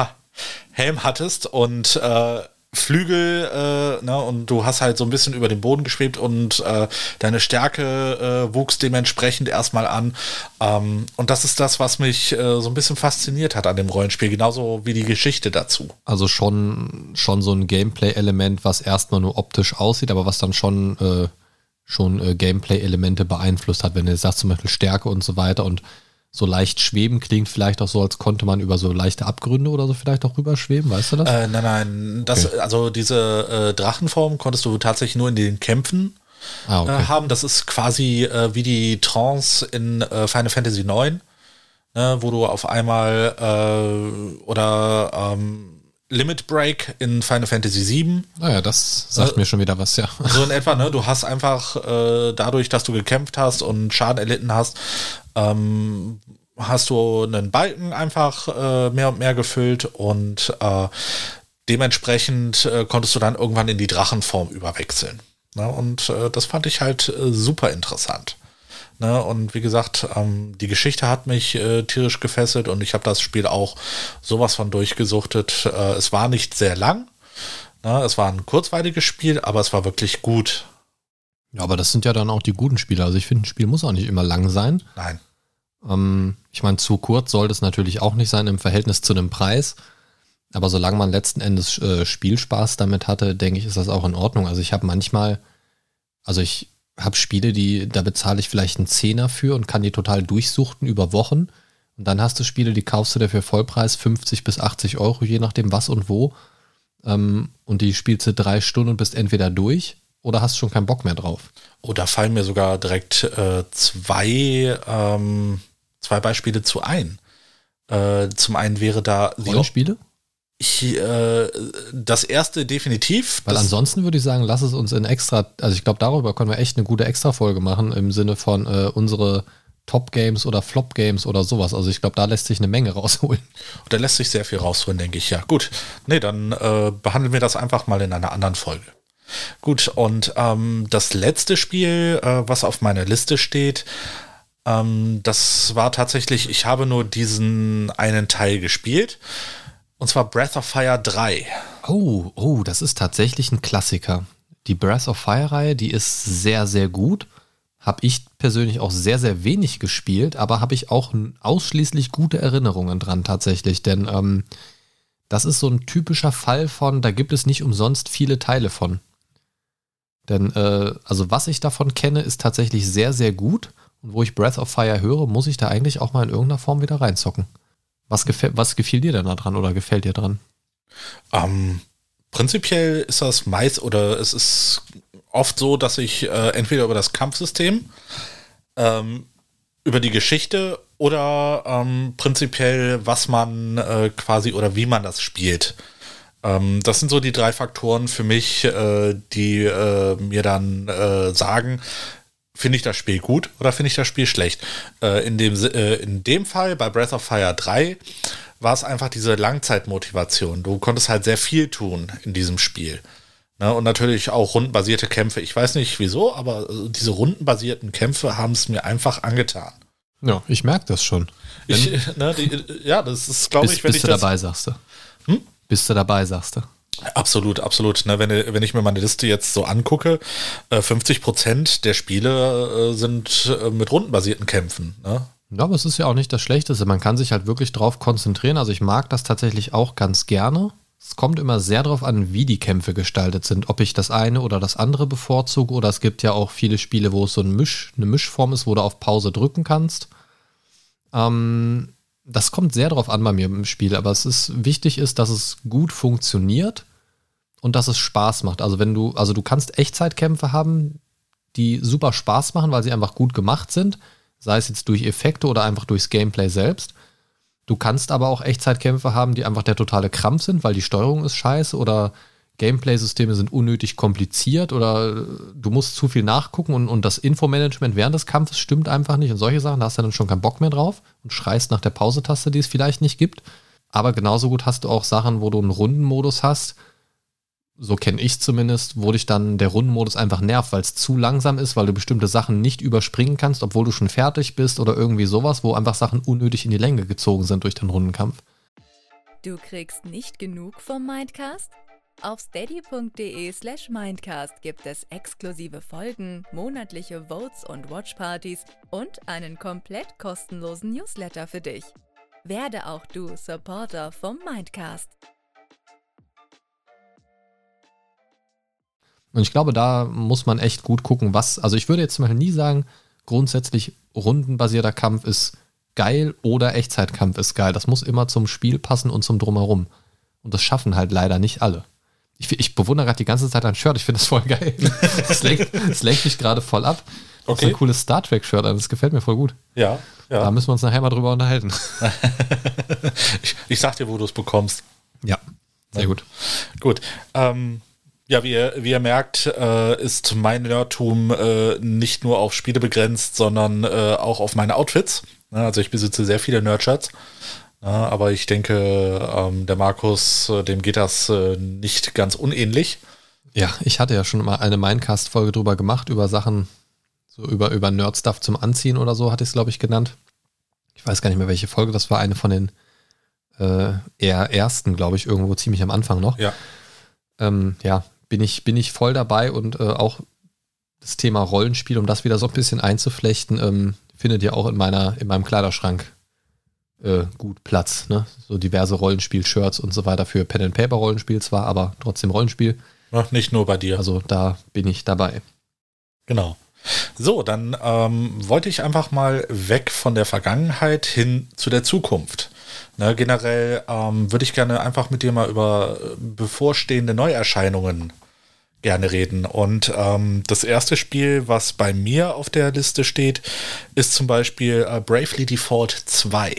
Helm hattest und äh, Flügel, äh, ne, und du hast halt so ein bisschen über den Boden geschwebt und äh, deine Stärke äh, wuchs dementsprechend erstmal an. Ähm, und das ist das, was mich äh, so ein bisschen fasziniert hat an dem Rollenspiel, genauso wie die Geschichte dazu. Also schon, schon so ein Gameplay-Element, was erstmal nur optisch aussieht, aber was dann schon äh, schon äh, Gameplay-Elemente beeinflusst hat, wenn du sagst zum Beispiel Stärke und so weiter und so leicht schweben klingt vielleicht auch so, als konnte man über so leichte Abgründe oder so vielleicht auch rüberschweben, weißt du das? Äh, nein, nein, das, okay. also diese äh, Drachenform konntest du tatsächlich nur in den Kämpfen ah, okay. äh, haben. Das ist quasi äh, wie die Trance in äh, Final Fantasy IX, ne, wo du auf einmal äh, oder ähm, Limit Break in Final Fantasy VII. Naja, ah das sagt äh, mir schon wieder was, ja. So in etwa, ne? Du hast einfach äh, dadurch, dass du gekämpft hast und Schaden erlitten hast, ähm, hast du einen Balken einfach äh, mehr und mehr gefüllt und äh, dementsprechend äh, konntest du dann irgendwann in die Drachenform überwechseln. Ne? Und äh, das fand ich halt super interessant. Ne? Und wie gesagt, ähm, die Geschichte hat mich äh, tierisch gefesselt und ich habe das Spiel auch sowas von durchgesuchtet. Äh, es war nicht sehr lang. Ne? Es war ein kurzweiliges Spiel, aber es war wirklich gut. Ja, aber das sind ja dann auch die guten Spiele. Also ich finde, ein Spiel muss auch nicht immer lang sein. Nein. Ähm, ich meine, zu kurz sollte es natürlich auch nicht sein im Verhältnis zu einem Preis. Aber solange man letzten Endes äh, Spielspaß damit hatte, denke ich, ist das auch in Ordnung. Also ich habe manchmal, also ich habe Spiele, die, da bezahle ich vielleicht einen Zehner für und kann die total durchsuchten über Wochen. Und dann hast du Spiele, die kaufst du dir für Vollpreis 50 bis 80 Euro, je nachdem was und wo. Ähm, und die spielst du drei Stunden und bist entweder durch oder hast schon keinen Bock mehr drauf. Oh, da fallen mir sogar direkt äh, zwei, ähm, zwei Beispiele zu ein. Äh, zum einen wäre da Rollenspiele? Ich, äh, das erste definitiv. Weil ansonsten würde ich sagen, lass es uns in extra, also ich glaube, darüber können wir echt eine gute Extra-Folge machen im Sinne von äh, unsere Top-Games oder Flop-Games oder sowas. Also ich glaube, da lässt sich eine Menge rausholen. Da lässt sich sehr viel rausholen, denke ich, ja. Gut. Nee, dann äh, behandeln wir das einfach mal in einer anderen Folge. Gut, und ähm, das letzte Spiel, äh, was auf meiner Liste steht, ähm, das war tatsächlich, ich habe nur diesen einen Teil gespielt. Und zwar Breath of Fire 3. Oh, oh, das ist tatsächlich ein Klassiker. Die Breath of Fire-Reihe, die ist sehr, sehr gut. Habe ich persönlich auch sehr, sehr wenig gespielt, aber habe ich auch ausschließlich gute Erinnerungen dran tatsächlich. Denn ähm, das ist so ein typischer Fall von, da gibt es nicht umsonst viele Teile von. Denn, äh, also was ich davon kenne, ist tatsächlich sehr, sehr gut. Und wo ich Breath of Fire höre, muss ich da eigentlich auch mal in irgendeiner Form wieder reinzocken. Was, gefäll, was gefiel dir denn da dran oder gefällt dir dran? Ähm, prinzipiell ist das meist oder es ist oft so, dass ich äh, entweder über das Kampfsystem, ähm, über die Geschichte oder ähm, prinzipiell, was man äh, quasi oder wie man das spielt. Ähm, das sind so die drei Faktoren für mich, äh, die äh, mir dann äh, sagen, finde ich das Spiel gut oder finde ich das Spiel schlecht. Äh, in, dem, äh, in dem Fall bei Breath of Fire 3 war es einfach diese Langzeitmotivation. Du konntest halt sehr viel tun in diesem Spiel. Ne? Und natürlich auch rundenbasierte Kämpfe. Ich weiß nicht wieso, aber äh, diese rundenbasierten Kämpfe haben es mir einfach angetan. Ja, ich merke das schon. Ich, ne, die, ja, das ist, glaube ich, wenn bist ich. Bist du das, dabei, sagst du? Hm? Bist du dabei, sagst du? Absolut, absolut. Ne, wenn, wenn ich mir meine Liste jetzt so angucke, 50 äh, Prozent der Spiele äh, sind äh, mit rundenbasierten Kämpfen. Ne? Ja, aber es ist ja auch nicht das Schlechteste. Man kann sich halt wirklich drauf konzentrieren. Also ich mag das tatsächlich auch ganz gerne. Es kommt immer sehr darauf an, wie die Kämpfe gestaltet sind. Ob ich das eine oder das andere bevorzuge. Oder es gibt ja auch viele Spiele, wo es so ein Misch, eine Mischform ist, wo du auf Pause drücken kannst. Ähm, das kommt sehr darauf an bei mir im Spiel. Aber es ist wichtig ist, dass es gut funktioniert und dass es Spaß macht. Also wenn du, also du kannst Echtzeitkämpfe haben, die super Spaß machen, weil sie einfach gut gemacht sind, sei es jetzt durch Effekte oder einfach durchs Gameplay selbst. Du kannst aber auch Echtzeitkämpfe haben, die einfach der totale Krampf sind, weil die Steuerung ist scheiße oder Gameplay-Systeme sind unnötig kompliziert oder du musst zu viel nachgucken und, und das Infomanagement während des Kampfes stimmt einfach nicht und solche Sachen, da hast du dann schon keinen Bock mehr drauf und schreist nach der Pause-Taste, die es vielleicht nicht gibt. Aber genauso gut hast du auch Sachen, wo du einen Rundenmodus hast, so kenne ich zumindest, wo dich dann der Rundenmodus einfach nervt, weil es zu langsam ist, weil du bestimmte Sachen nicht überspringen kannst, obwohl du schon fertig bist oder irgendwie sowas, wo einfach Sachen unnötig in die Länge gezogen sind durch den Rundenkampf. Du kriegst nicht genug vom Mindcast? Auf steady.de slash Mindcast gibt es exklusive Folgen, monatliche Votes und Watchpartys und einen komplett kostenlosen Newsletter für dich. Werde auch du Supporter vom Mindcast. Und ich glaube, da muss man echt gut gucken, was. Also ich würde jetzt zum Beispiel nie sagen, grundsätzlich rundenbasierter Kampf ist geil oder Echtzeitkampf ist geil. Das muss immer zum Spiel passen und zum Drumherum. Und das schaffen halt leider nicht alle. Ich, ich bewundere gerade die ganze Zeit ein Shirt. Ich finde das voll geil. Das lenkt, das lenkt mich gerade voll ab. Okay. Das ist ein cooles Star Trek-Shirt an. Das gefällt mir voll gut. Ja, ja. Da müssen wir uns nachher mal drüber unterhalten. ich, ich sag dir, wo du es bekommst. Ja, sehr gut. Gut. Ähm, ja, wie ihr, wie ihr merkt, äh, ist mein Nerdtum äh, nicht nur auf Spiele begrenzt, sondern äh, auch auf meine Outfits. Also ich besitze sehr viele Nerdshirts. aber ich denke, ähm, der Markus, äh, dem geht das äh, nicht ganz unähnlich. Ja, ich hatte ja schon mal eine Mindcast-Folge drüber gemacht, über Sachen, so über, über Nerd-Stuff zum Anziehen oder so, hatte ich es, glaube ich, genannt. Ich weiß gar nicht mehr, welche Folge, das war eine von den äh, eher ersten, glaube ich, irgendwo ziemlich am Anfang noch. Ja. Ähm, ja, bin ich, bin ich voll dabei und äh, auch das Thema Rollenspiel, um das wieder so ein bisschen einzuflechten, ähm, findet ihr auch in meiner, in meinem Kleiderschrank äh, gut Platz. Ne? So diverse Rollenspiel-Shirts und so weiter für Pen and Paper Rollenspiel zwar, aber trotzdem Rollenspiel. Ach, nicht nur bei dir. Also da bin ich dabei. Genau. So, dann ähm, wollte ich einfach mal weg von der Vergangenheit hin zu der Zukunft. Ne, generell ähm, würde ich gerne einfach mit dir mal über bevorstehende Neuerscheinungen gerne reden. Und ähm, das erste Spiel, was bei mir auf der Liste steht, ist zum Beispiel äh, Bravely Default 2.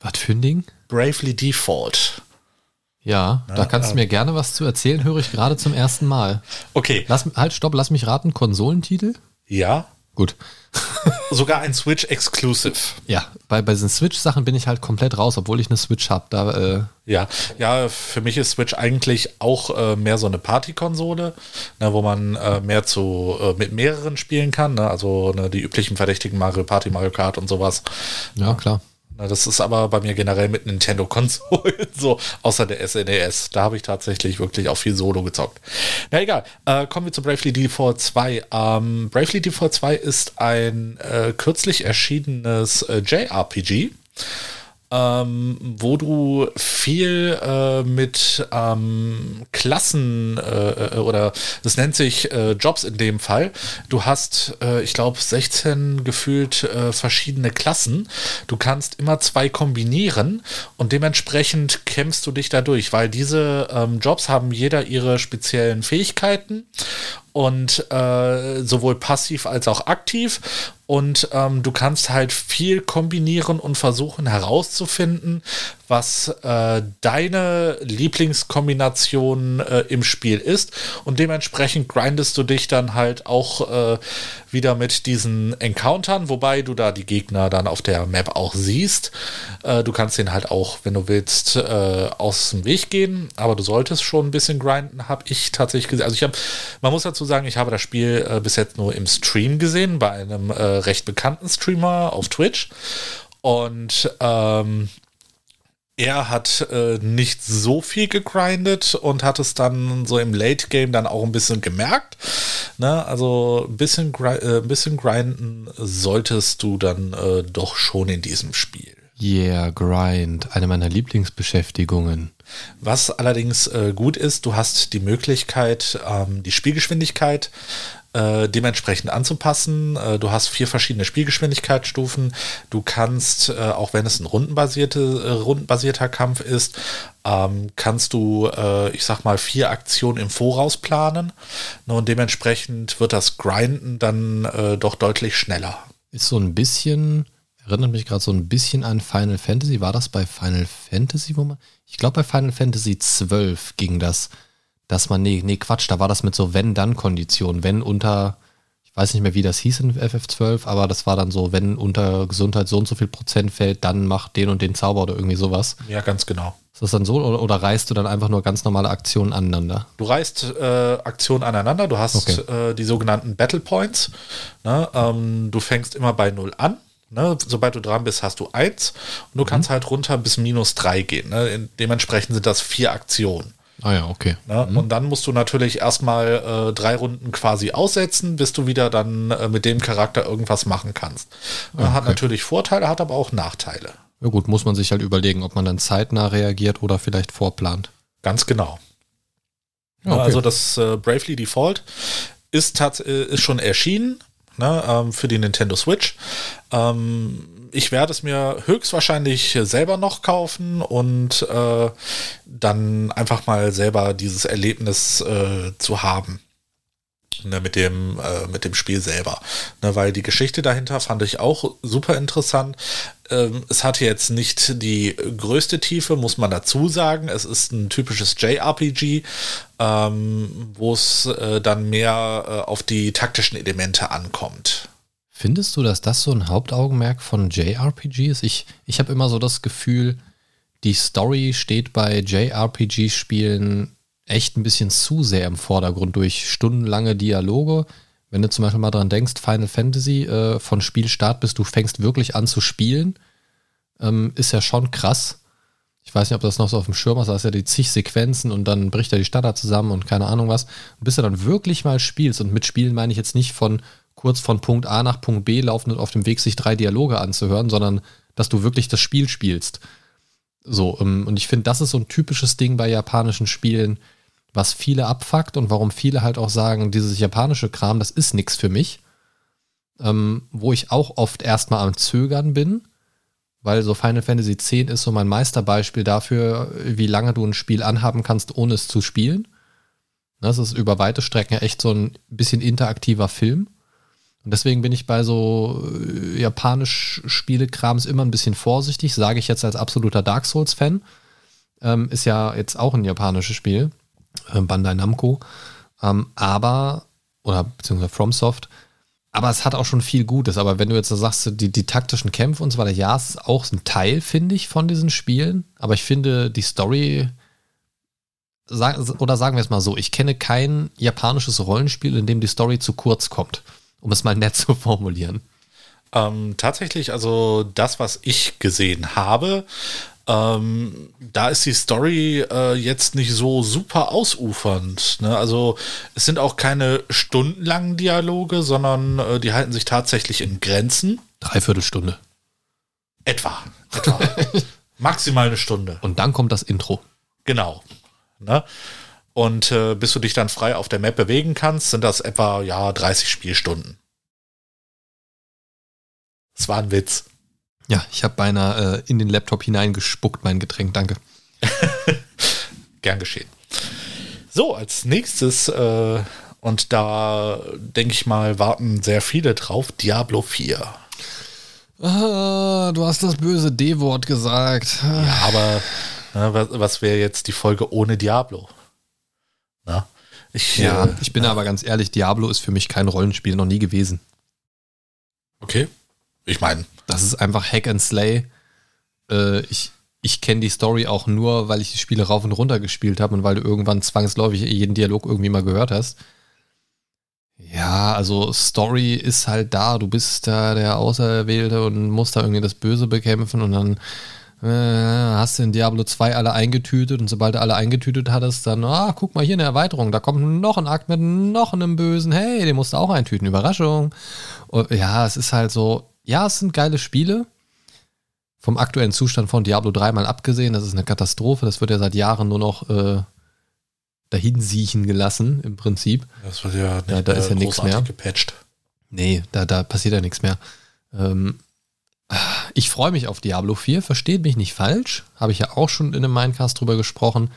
Was für ein Ding? Bravely Default. Ja, ja da kannst du mir gerne was zu erzählen, höre ich gerade zum ersten Mal. Okay. Lass, halt, stopp, lass mich raten, Konsolentitel? Ja. Gut. Sogar ein Switch Exclusive. Ja, bei, bei diesen Switch-Sachen bin ich halt komplett raus, obwohl ich eine Switch habe. Da, äh ja, ja, für mich ist Switch eigentlich auch äh, mehr so eine Partykonsole, ne, wo man äh, mehr zu äh, mit mehreren spielen kann. Ne? Also ne, die üblichen Verdächtigen Mario Party, Mario Kart und sowas. Ja, klar. Das ist aber bei mir generell mit Nintendo-Konsolen so, außer der SNES. E da habe ich tatsächlich wirklich auch viel Solo gezockt. Na egal, äh, kommen wir zu Bravely Default 2. Ähm, Bravely Default 2 ist ein äh, kürzlich erschienenes äh, JRPG ähm, wo du viel äh, mit ähm, Klassen äh, oder das nennt sich äh, Jobs in dem Fall. Du hast, äh, ich glaube, 16 gefühlt äh, verschiedene Klassen. Du kannst immer zwei kombinieren und dementsprechend kämpfst du dich dadurch, weil diese ähm, Jobs haben jeder ihre speziellen Fähigkeiten und äh, sowohl passiv als auch aktiv und ähm, du kannst halt viel kombinieren und versuchen herauszufinden, was äh, deine Lieblingskombination äh, im Spiel ist. Und dementsprechend grindest du dich dann halt auch äh, wieder mit diesen Encountern, wobei du da die Gegner dann auf der Map auch siehst. Äh, du kannst den halt auch, wenn du willst, äh, aus dem Weg gehen, aber du solltest schon ein bisschen grinden, habe ich tatsächlich gesehen. Also ich habe, man muss dazu sagen, ich habe das Spiel äh, bis jetzt nur im Stream gesehen, bei einem recht bekannten Streamer auf Twitch. Und ähm, er hat äh, nicht so viel gegrindet und hat es dann so im Late Game dann auch ein bisschen gemerkt. Ne? Also ein bisschen, äh, ein bisschen grinden solltest du dann äh, doch schon in diesem Spiel. Yeah, Grind, eine meiner Lieblingsbeschäftigungen. Was allerdings äh, gut ist, du hast die Möglichkeit, ähm, die Spielgeschwindigkeit äh, dementsprechend anzupassen. Äh, du hast vier verschiedene Spielgeschwindigkeitsstufen. Du kannst, äh, auch wenn es ein rundenbasierte, äh, rundenbasierter Kampf ist, ähm, kannst du, äh, ich sag mal, vier Aktionen im Voraus planen. Ne, und dementsprechend wird das Grinden dann äh, doch deutlich schneller. Ist so ein bisschen, erinnert mich gerade so ein bisschen an Final Fantasy. War das bei Final Fantasy, wo man. Ich glaube, bei Final Fantasy 12 ging das dass man, nee, nee, Quatsch, da war das mit so Wenn-Dann-Konditionen. Wenn unter, ich weiß nicht mehr, wie das hieß in FF12, aber das war dann so, wenn unter Gesundheit so und so viel Prozent fällt, dann macht den und den Zauber oder irgendwie sowas. Ja, ganz genau. Ist das dann so oder, oder reißt du dann einfach nur ganz normale Aktionen aneinander? Du reißt äh, Aktionen aneinander, du hast okay. äh, die sogenannten Battle Points. Ne? Ähm, du fängst immer bei 0 an. Ne? Sobald du dran bist, hast du 1 und du mhm. kannst halt runter bis minus 3 gehen. Ne? Dementsprechend sind das vier Aktionen. Ah ja, okay. Ne? Mhm. Und dann musst du natürlich erstmal äh, drei Runden quasi aussetzen, bis du wieder dann äh, mit dem Charakter irgendwas machen kannst. Ah, okay. Hat natürlich Vorteile, hat aber auch Nachteile. Ja gut, muss man sich halt überlegen, ob man dann zeitnah reagiert oder vielleicht vorplant. Ganz genau. Okay. Also das äh, Bravely Default ist, äh, ist schon erschienen ne, ähm, für die Nintendo Switch. Ähm, ich werde es mir höchstwahrscheinlich selber noch kaufen und äh, dann einfach mal selber dieses Erlebnis äh, zu haben. Ne, mit dem äh, mit dem Spiel selber, ne, weil die Geschichte dahinter fand ich auch super interessant. Ähm, es hatte jetzt nicht die größte Tiefe, muss man dazu sagen. Es ist ein typisches JRPG, ähm, wo es äh, dann mehr äh, auf die taktischen Elemente ankommt. Findest du, dass das so ein Hauptaugenmerk von JRPG ist? Ich, ich habe immer so das Gefühl, die Story steht bei JRPG-Spielen echt ein bisschen zu sehr im Vordergrund durch stundenlange Dialoge. Wenn du zum Beispiel mal dran denkst, Final Fantasy, äh, von Spielstart bis du fängst wirklich an zu spielen, ähm, ist ja schon krass. Ich weiß nicht, ob das noch so auf dem Schirm ist, da ist ja die zig Sequenzen und dann bricht ja die Stadt da zusammen und keine Ahnung was. Und bis du dann wirklich mal spielst, und mit Spielen meine ich jetzt nicht von kurz von Punkt A nach Punkt B laufen und auf dem Weg sich drei Dialoge anzuhören, sondern dass du wirklich das Spiel spielst. So, ähm, und ich finde, das ist so ein typisches Ding bei japanischen Spielen, was viele abfuckt und warum viele halt auch sagen, dieses japanische Kram, das ist nichts für mich. ähm, wo ich auch oft erstmal am Zögern bin, weil so Final Fantasy X ist so mein Meisterbeispiel dafür, wie lange du ein Spiel anhaben kannst, ohne es zu spielen. Das ist über weite Strecken echt so ein bisschen interaktiver Film. Und deswegen bin ich bei so äh, japanisch Spielekrams immer ein bisschen vorsichtig, sage ich jetzt als absoluter Dark Souls-Fan. Ähm, ist ja jetzt auch ein japanisches Spiel, äh, Bandai Namco. Ähm, aber, oder beziehungsweise FromSoft. Aber es hat auch schon viel Gutes. Aber wenn du jetzt sagst, die, die taktischen Kämpfe und so weiter, ja, es ist auch ein Teil, finde ich, von diesen Spielen. Aber ich finde, die Story, oder sagen wir es mal so, ich kenne kein japanisches Rollenspiel, in dem die Story zu kurz kommt um es mal nett zu formulieren. Ähm, tatsächlich, also das, was ich gesehen habe, ähm, da ist die Story äh, jetzt nicht so super ausufernd. Ne? Also es sind auch keine stundenlangen Dialoge, sondern äh, die halten sich tatsächlich in Grenzen. Dreiviertelstunde. Etwa. Etwa. Maximal eine Stunde. Und dann kommt das Intro. Genau. Ne? Und äh, bis du dich dann frei auf der Map bewegen kannst, sind das etwa ja 30 Spielstunden. Das war ein Witz. Ja, ich habe beinahe äh, in den Laptop hineingespuckt, mein Getränk, danke. Gern geschehen. So, als nächstes, äh, und da denke ich mal, warten sehr viele drauf, Diablo 4. Ah, du hast das böse D-Wort gesagt. Ja, aber ne, was, was wäre jetzt die Folge ohne Diablo? Na? Ich, ja, äh, ich bin äh, aber ganz ehrlich, Diablo ist für mich kein Rollenspiel, noch nie gewesen. Okay. Ich meine. Das ist einfach Hack and Slay. Äh, ich ich kenne die Story auch nur, weil ich die Spiele rauf und runter gespielt habe und weil du irgendwann zwangsläufig jeden Dialog irgendwie mal gehört hast. Ja, also Story ist halt da, du bist da der Auserwählte und musst da irgendwie das Böse bekämpfen und dann äh, hast du in Diablo 2 alle eingetütet und sobald du alle eingetütet hattest, dann, ah, guck mal hier eine Erweiterung, da kommt noch ein Akt mit noch einem Bösen, hey, den musst du auch eintüten, Überraschung. Und ja, es ist halt so, ja, es sind geile Spiele. Vom aktuellen Zustand von Diablo 3 mal abgesehen, das ist eine Katastrophe, das wird ja seit Jahren nur noch äh, dahin siechen gelassen, im Prinzip. Das wird ja nicht da, da ist ja nichts mehr. gepatcht. Nee, da, da passiert ja nichts mehr. Ähm, ich freue mich auf Diablo 4, versteht mich nicht falsch. Habe ich ja auch schon in einem Mindcast drüber gesprochen.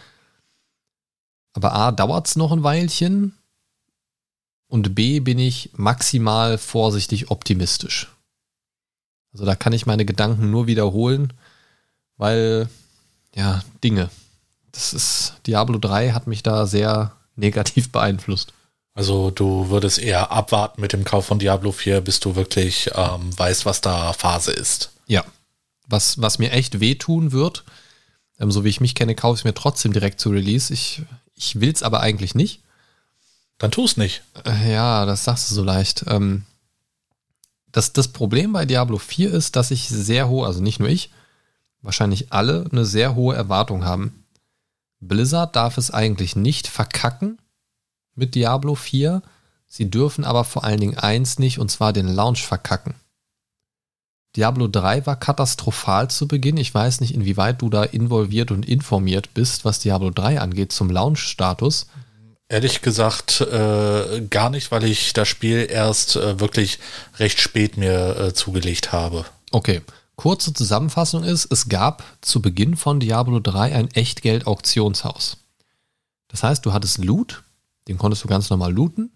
Aber A, dauert es noch ein Weilchen. Und B, bin ich maximal vorsichtig optimistisch. Also da kann ich meine Gedanken nur wiederholen, weil, ja, Dinge. Das ist, Diablo 3 hat mich da sehr negativ beeinflusst. Also du würdest eher abwarten mit dem Kauf von Diablo 4, bis du wirklich ähm, weißt, was da Phase ist. Ja. Was, was mir echt wehtun wird, ähm, so wie ich mich kenne, kaufe ich mir trotzdem direkt zu Release. Ich, ich will es aber eigentlich nicht. Dann tu es nicht. Äh, ja, das sagst du so leicht. Ähm, das, das Problem bei Diablo 4 ist, dass ich sehr hohe, also nicht nur ich, wahrscheinlich alle eine sehr hohe Erwartung haben. Blizzard darf es eigentlich nicht verkacken, mit Diablo 4. Sie dürfen aber vor allen Dingen eins nicht, und zwar den Launch verkacken. Diablo 3 war katastrophal zu Beginn. Ich weiß nicht, inwieweit du da involviert und informiert bist, was Diablo 3 angeht zum Launch-Status. Ehrlich gesagt äh, gar nicht, weil ich das Spiel erst äh, wirklich recht spät mir äh, zugelegt habe. Okay. Kurze Zusammenfassung ist, es gab zu Beginn von Diablo 3 ein Echtgeld-Auktionshaus. Das heißt, du hattest Loot, den konntest du ganz normal looten.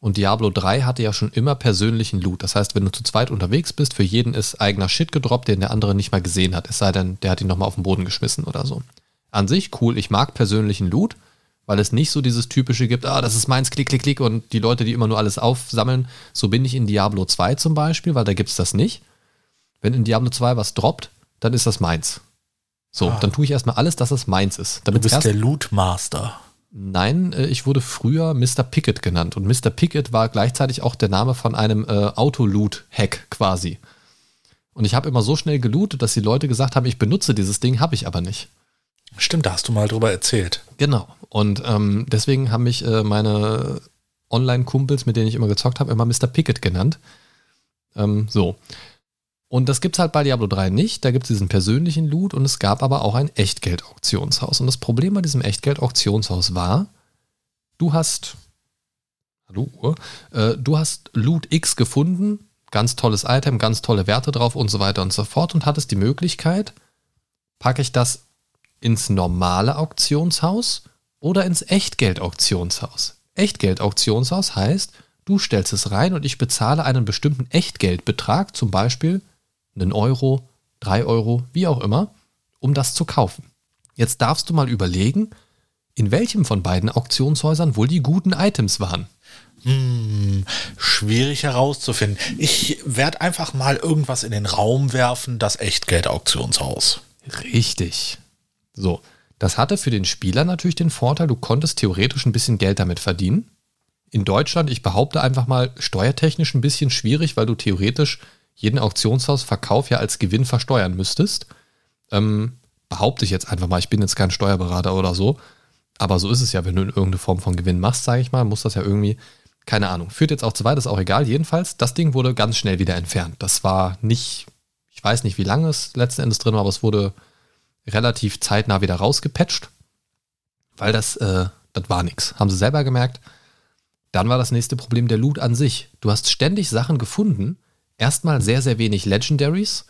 Und Diablo 3 hatte ja schon immer persönlichen Loot. Das heißt, wenn du zu zweit unterwegs bist, für jeden ist eigener Shit gedroppt, den der andere nicht mal gesehen hat. Es sei denn, der hat ihn nochmal auf den Boden geschmissen oder so. An sich cool, ich mag persönlichen Loot, weil es nicht so dieses typische gibt, ah, das ist meins, klick, klick, klick und die Leute, die immer nur alles aufsammeln. So bin ich in Diablo 2 zum Beispiel, weil da gibt es das nicht. Wenn in Diablo 2 was droppt, dann ist das meins. So, ah. dann tue ich erstmal alles, dass es meins ist. du bist der Loot Master. Nein, äh, ich wurde früher Mr. Pickett genannt und Mr. Pickett war gleichzeitig auch der Name von einem äh, Autoloot-Hack quasi. Und ich habe immer so schnell gelootet, dass die Leute gesagt haben, ich benutze dieses Ding, habe ich aber nicht. Stimmt, da hast du mal drüber erzählt. Genau. Und ähm, deswegen haben mich äh, meine Online-Kumpels, mit denen ich immer gezockt habe, immer Mr. Pickett genannt. Ähm, so. Und das gibt es halt bei Diablo 3 nicht. Da gibt es diesen persönlichen Loot und es gab aber auch ein Echtgeld-Auktionshaus. Und das Problem bei diesem Echtgeld-Auktionshaus war, du hast Hallo Uhr. Äh, du hast Loot X gefunden, ganz tolles Item, ganz tolle Werte drauf und so weiter und so fort und hattest die Möglichkeit, packe ich das ins normale Auktionshaus oder ins Echtgeld-Auktionshaus. Echtgeld-Auktionshaus heißt, du stellst es rein und ich bezahle einen bestimmten Echtgeldbetrag, zum Beispiel einen Euro, drei Euro, wie auch immer, um das zu kaufen. Jetzt darfst du mal überlegen, in welchem von beiden Auktionshäusern wohl die guten Items waren. Hm, schwierig herauszufinden. Ich werde einfach mal irgendwas in den Raum werfen, das Echtgeld-Auktionshaus. Richtig. So, das hatte für den Spieler natürlich den Vorteil, du konntest theoretisch ein bisschen Geld damit verdienen. In Deutschland, ich behaupte einfach mal, steuertechnisch ein bisschen schwierig, weil du theoretisch jeden Auktionshausverkauf ja als Gewinn versteuern müsstest. Ähm, behaupte ich jetzt einfach mal, ich bin jetzt kein Steuerberater oder so. Aber so ist es ja, wenn du in irgendeine Form von Gewinn machst, sage ich mal, muss das ja irgendwie, keine Ahnung, führt jetzt auch zu weit, ist auch egal. Jedenfalls, das Ding wurde ganz schnell wieder entfernt. Das war nicht, ich weiß nicht, wie lange es letzten Endes drin war, aber es wurde relativ zeitnah wieder rausgepatcht, weil das, äh, das war nichts. Haben sie selber gemerkt. Dann war das nächste Problem der Loot an sich. Du hast ständig Sachen gefunden. Erstmal sehr, sehr wenig Legendaries.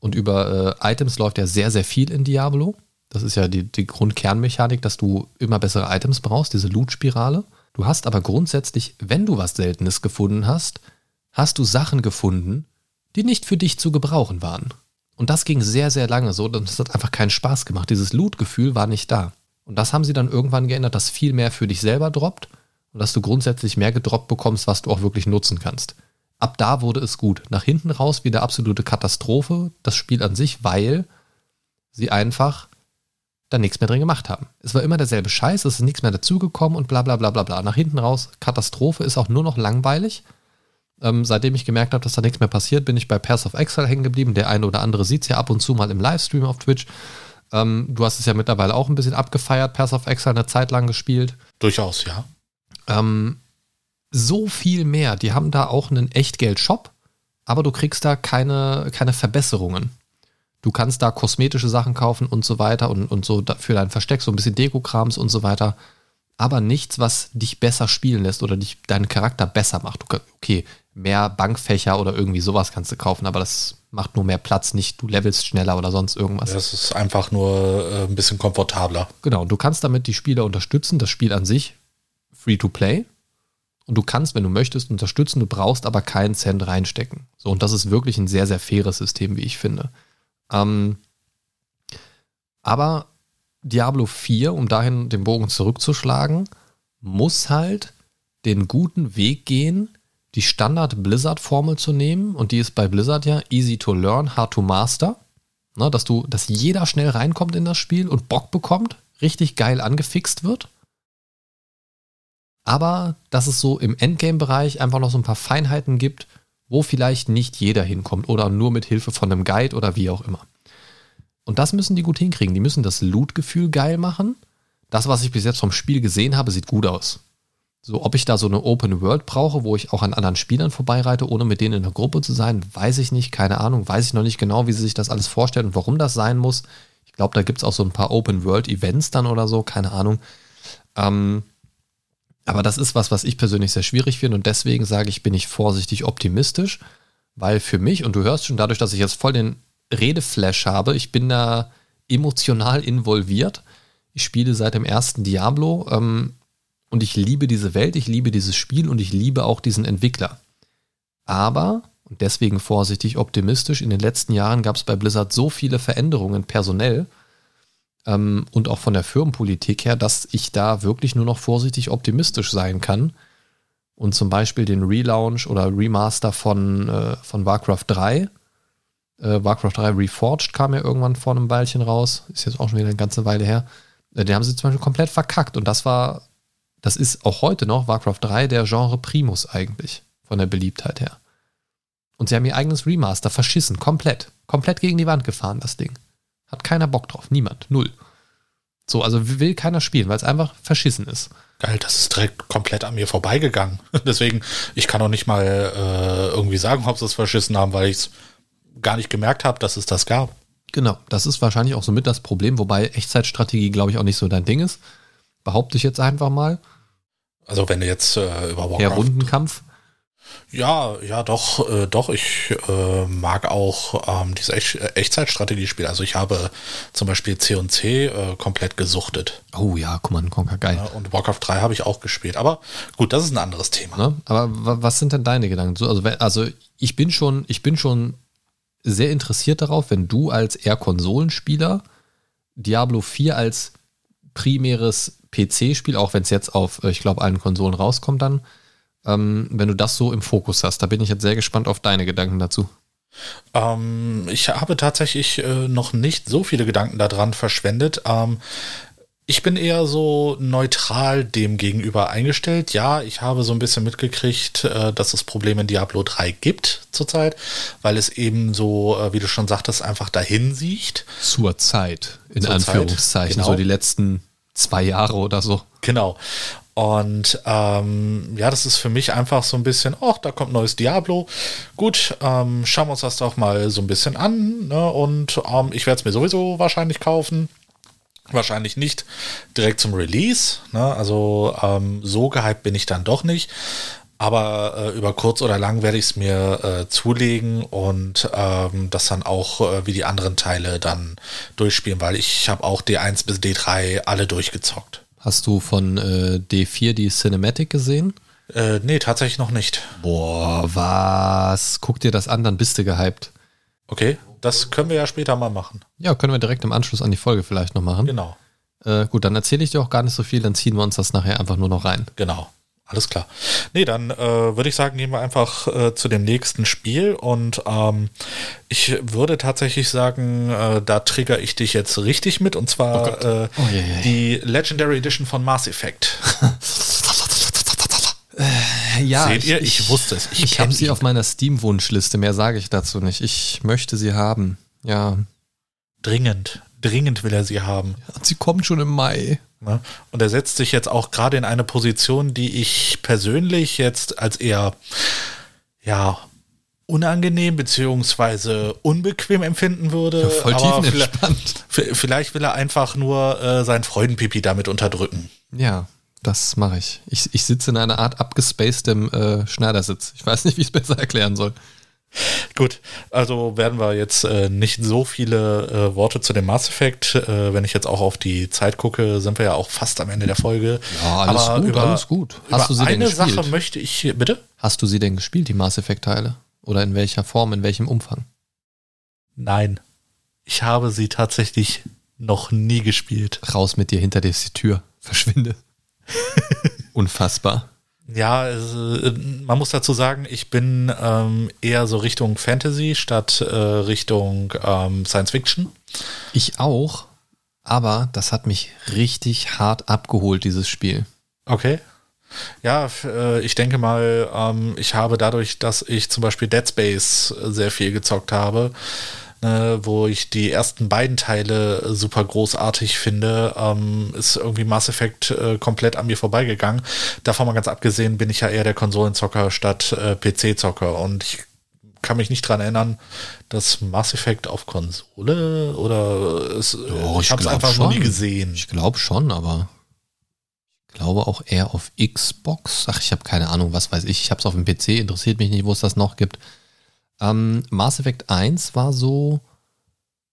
Und über äh, Items läuft ja sehr, sehr viel in Diablo. Das ist ja die, die Grundkernmechanik, dass du immer bessere Items brauchst, diese Loot-Spirale. Du hast aber grundsätzlich, wenn du was Seltenes gefunden hast, hast du Sachen gefunden, die nicht für dich zu gebrauchen waren. Und das ging sehr, sehr lange so. Das hat einfach keinen Spaß gemacht. Dieses Loot-Gefühl war nicht da. Und das haben sie dann irgendwann geändert, dass viel mehr für dich selber droppt und dass du grundsätzlich mehr gedroppt bekommst, was du auch wirklich nutzen kannst. Ab da wurde es gut. Nach hinten raus wieder absolute Katastrophe, das Spiel an sich, weil sie einfach da nichts mehr drin gemacht haben. Es war immer derselbe Scheiß, es ist nichts mehr dazugekommen und bla bla bla bla bla. Nach hinten raus, Katastrophe ist auch nur noch langweilig. Ähm, seitdem ich gemerkt habe, dass da nichts mehr passiert, bin ich bei Pass of Exile hängen geblieben. Der eine oder andere sieht es ja ab und zu mal im Livestream auf Twitch. Ähm, du hast es ja mittlerweile auch ein bisschen abgefeiert, Pass of Exile eine Zeit lang gespielt. Durchaus, ja. Ähm, so viel mehr. Die haben da auch einen Echtgeld-Shop, aber du kriegst da keine, keine Verbesserungen. Du kannst da kosmetische Sachen kaufen und so weiter und, und so für dein Versteck, so ein bisschen Dekokrams und so weiter. Aber nichts, was dich besser spielen lässt oder dich, deinen Charakter besser macht. Okay, mehr Bankfächer oder irgendwie sowas kannst du kaufen, aber das macht nur mehr Platz, nicht du levelst schneller oder sonst irgendwas. Das ist einfach nur äh, ein bisschen komfortabler. Genau, du kannst damit die Spieler unterstützen, das Spiel an sich free to play. Und du kannst, wenn du möchtest, unterstützen, du brauchst aber keinen Cent reinstecken. So, und das ist wirklich ein sehr, sehr faires System, wie ich finde. Ähm, aber Diablo 4, um dahin den Bogen zurückzuschlagen, muss halt den guten Weg gehen, die Standard-Blizzard-Formel zu nehmen, und die ist bei Blizzard ja easy to learn, hard to master. Ne, dass du, dass jeder schnell reinkommt in das Spiel und Bock bekommt, richtig geil angefixt wird. Aber dass es so im Endgame-Bereich einfach noch so ein paar Feinheiten gibt, wo vielleicht nicht jeder hinkommt oder nur mit Hilfe von einem Guide oder wie auch immer. Und das müssen die gut hinkriegen. Die müssen das Loot-Gefühl geil machen. Das, was ich bis jetzt vom Spiel gesehen habe, sieht gut aus. So, ob ich da so eine Open World brauche, wo ich auch an anderen Spielern vorbeireite, ohne mit denen in der Gruppe zu sein, weiß ich nicht, keine Ahnung, weiß ich noch nicht genau, wie sie sich das alles vorstellen und warum das sein muss. Ich glaube, da gibt es auch so ein paar Open World Events dann oder so, keine Ahnung. Ähm, aber das ist was, was ich persönlich sehr schwierig finde und deswegen sage ich, bin ich vorsichtig optimistisch, weil für mich, und du hörst schon dadurch, dass ich jetzt voll den Redeflash habe, ich bin da emotional involviert. Ich spiele seit dem ersten Diablo ähm, und ich liebe diese Welt, ich liebe dieses Spiel und ich liebe auch diesen Entwickler. Aber, und deswegen vorsichtig optimistisch, in den letzten Jahren gab es bei Blizzard so viele Veränderungen personell ähm, und auch von der Firmenpolitik her, dass ich da wirklich nur noch vorsichtig optimistisch sein kann. Und zum Beispiel den Relaunch oder Remaster von, äh, von Warcraft 3. Äh, Warcraft 3 Reforged kam ja irgendwann vor einem Weilchen raus. Ist jetzt auch schon wieder eine ganze Weile her. Äh, den haben sie zum Beispiel komplett verkackt. Und das war das ist auch heute noch Warcraft 3 der Genre Primus eigentlich, von der Beliebtheit her. Und sie haben ihr eigenes Remaster verschissen, komplett. Komplett gegen die Wand gefahren, das Ding. Hat keiner Bock drauf, niemand, null. So, also will keiner spielen, weil es einfach verschissen ist. Geil, das ist direkt komplett an mir vorbeigegangen. Deswegen, ich kann auch nicht mal äh, irgendwie sagen, ob sie es verschissen haben, weil ich es gar nicht gemerkt habe, dass es das gab. Genau, das ist wahrscheinlich auch so mit das Problem, wobei Echtzeitstrategie, glaube ich, auch nicht so dein Ding ist. Behaupte ich jetzt einfach mal. Also wenn du jetzt äh, über Warcraft... Der Rundenkampf? Ja, ja, doch, äh, doch. Ich äh, mag auch ähm, diese Ech Echtzeitstrategiespiele. Also ich habe zum Beispiel C&C äh, komplett gesuchtet. Oh ja, Command Conquer, geil. Und Warcraft 3 habe ich auch gespielt. Aber gut, das ist ein anderes Thema. Ne? Aber was sind denn deine Gedanken? Also, also ich bin schon, ich bin schon sehr interessiert darauf, wenn du als eher Konsolenspieler Diablo 4 als primäres PC-Spiel, auch wenn es jetzt auf, äh, ich glaube, allen Konsolen rauskommt dann, ähm, wenn du das so im Fokus hast. Da bin ich jetzt sehr gespannt auf deine Gedanken dazu. Ähm, ich habe tatsächlich äh, noch nicht so viele Gedanken daran verschwendet. Ähm, ich bin eher so neutral dem gegenüber eingestellt. Ja, ich habe so ein bisschen mitgekriegt, äh, dass es Probleme in Diablo 3 gibt zurzeit, weil es eben so, äh, wie du schon sagtest, einfach dahin sieht. Zur Zeit, in Zur Anführungszeichen, Zeit, genau. so die letzten zwei Jahre oder so. Genau. Und ähm, ja, das ist für mich einfach so ein bisschen, ach, da kommt neues Diablo. Gut, ähm, schauen wir uns das doch mal so ein bisschen an. Ne? Und ähm, ich werde es mir sowieso wahrscheinlich kaufen. Wahrscheinlich nicht direkt zum Release. Ne? Also ähm, so gehypt bin ich dann doch nicht. Aber äh, über kurz oder lang werde ich es mir äh, zulegen und ähm, das dann auch äh, wie die anderen Teile dann durchspielen, weil ich habe auch D1 bis D3 alle durchgezockt. Hast du von äh, D4 die Cinematic gesehen? Äh, nee, tatsächlich noch nicht. Boah, was? Guck dir das an, dann bist du gehypt. Okay, das können wir ja später mal machen. Ja, können wir direkt im Anschluss an die Folge vielleicht noch machen. Genau. Äh, gut, dann erzähle ich dir auch gar nicht so viel, dann ziehen wir uns das nachher einfach nur noch rein. Genau. Alles klar. Nee, dann äh, würde ich sagen, gehen wir einfach äh, zu dem nächsten Spiel und ähm, ich würde tatsächlich sagen, äh, da trigger ich dich jetzt richtig mit und zwar oh äh, oh, je, je. die Legendary Edition von Mass Effect. Ja, Seht ihr? Ich, ich wusste es. Ich, ich habe sie auf meiner Steam-Wunschliste. Mehr sage ich dazu nicht. Ich möchte sie haben. Ja. Dringend. Dringend will er sie haben. Ja, sie kommt schon im Mai. Ne? Und er setzt sich jetzt auch gerade in eine Position, die ich persönlich jetzt als eher, ja, unangenehm beziehungsweise unbequem empfinden würde. Ja, voll aber vielleicht, vielleicht, will er einfach nur äh, sein Freudenpipi damit unterdrücken. Ja, das mache ich. ich. Ich sitze in einer Art abgespacedem äh, Schneidersitz. Ich weiß nicht, wie ich es besser erklären soll. Gut, also werden wir jetzt äh, nicht so viele äh, Worte zu dem Mass Effect. Äh, wenn ich jetzt auch auf die Zeit gucke, sind wir ja auch fast am Ende der Folge. Ja, alles Aber gut, über, alles gut. Hast du sie eine denn gespielt? Sache möchte ich, bitte? Hast du sie denn gespielt, die Mass Effect Teile? Oder in welcher Form, in welchem Umfang? Nein, ich habe sie tatsächlich noch nie gespielt. Raus mit dir hinter die Tür. Verschwinde. Unfassbar. Ja, äh, man muss dazu sagen, ich bin ähm, eher so Richtung Fantasy statt äh, Richtung ähm, Science Fiction. Ich auch, aber das hat mich richtig hart abgeholt, dieses Spiel. Okay. Ja, äh, ich denke mal, ähm, ich habe dadurch, dass ich zum Beispiel Dead Space sehr viel gezockt habe, äh, wo ich die ersten beiden Teile super großartig finde, ähm, ist irgendwie Mass Effect äh, komplett an mir vorbeigegangen. Davon mal ganz abgesehen bin ich ja eher der Konsolenzocker statt äh, PC-Zocker und ich kann mich nicht dran erinnern, dass Mass Effect auf Konsole oder es, oh, ich, ich habe es einfach schon. noch nie gesehen. Ich glaube schon, aber ich glaube auch eher auf Xbox. Ach, ich habe keine Ahnung, was weiß ich. Ich habe es auf dem PC, interessiert mich nicht, wo es das noch gibt. Ähm, Mass Effect 1 war so,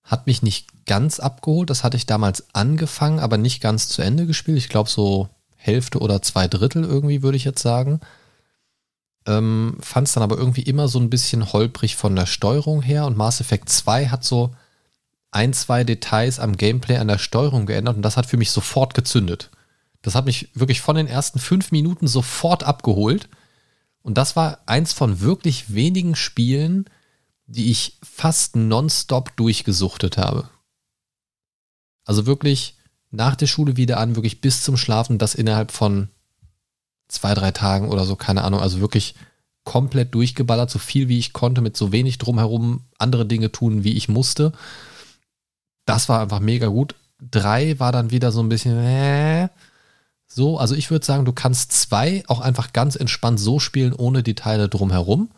hat mich nicht ganz abgeholt. Das hatte ich damals angefangen, aber nicht ganz zu Ende gespielt. Ich glaube so Hälfte oder zwei Drittel irgendwie, würde ich jetzt sagen. Ähm, Fand es dann aber irgendwie immer so ein bisschen holprig von der Steuerung her. Und Mass Effect 2 hat so ein, zwei Details am Gameplay an der Steuerung geändert und das hat für mich sofort gezündet. Das hat mich wirklich von den ersten fünf Minuten sofort abgeholt. Und das war eins von wirklich wenigen Spielen, die ich fast nonstop durchgesuchtet habe. Also wirklich nach der Schule wieder an, wirklich bis zum Schlafen, das innerhalb von zwei, drei Tagen oder so, keine Ahnung. Also wirklich komplett durchgeballert, so viel wie ich konnte, mit so wenig drumherum andere Dinge tun, wie ich musste. Das war einfach mega gut. Drei war dann wieder so ein bisschen, äh, so, also ich würde sagen, du kannst zwei auch einfach ganz entspannt so spielen, ohne die Teile drumherum.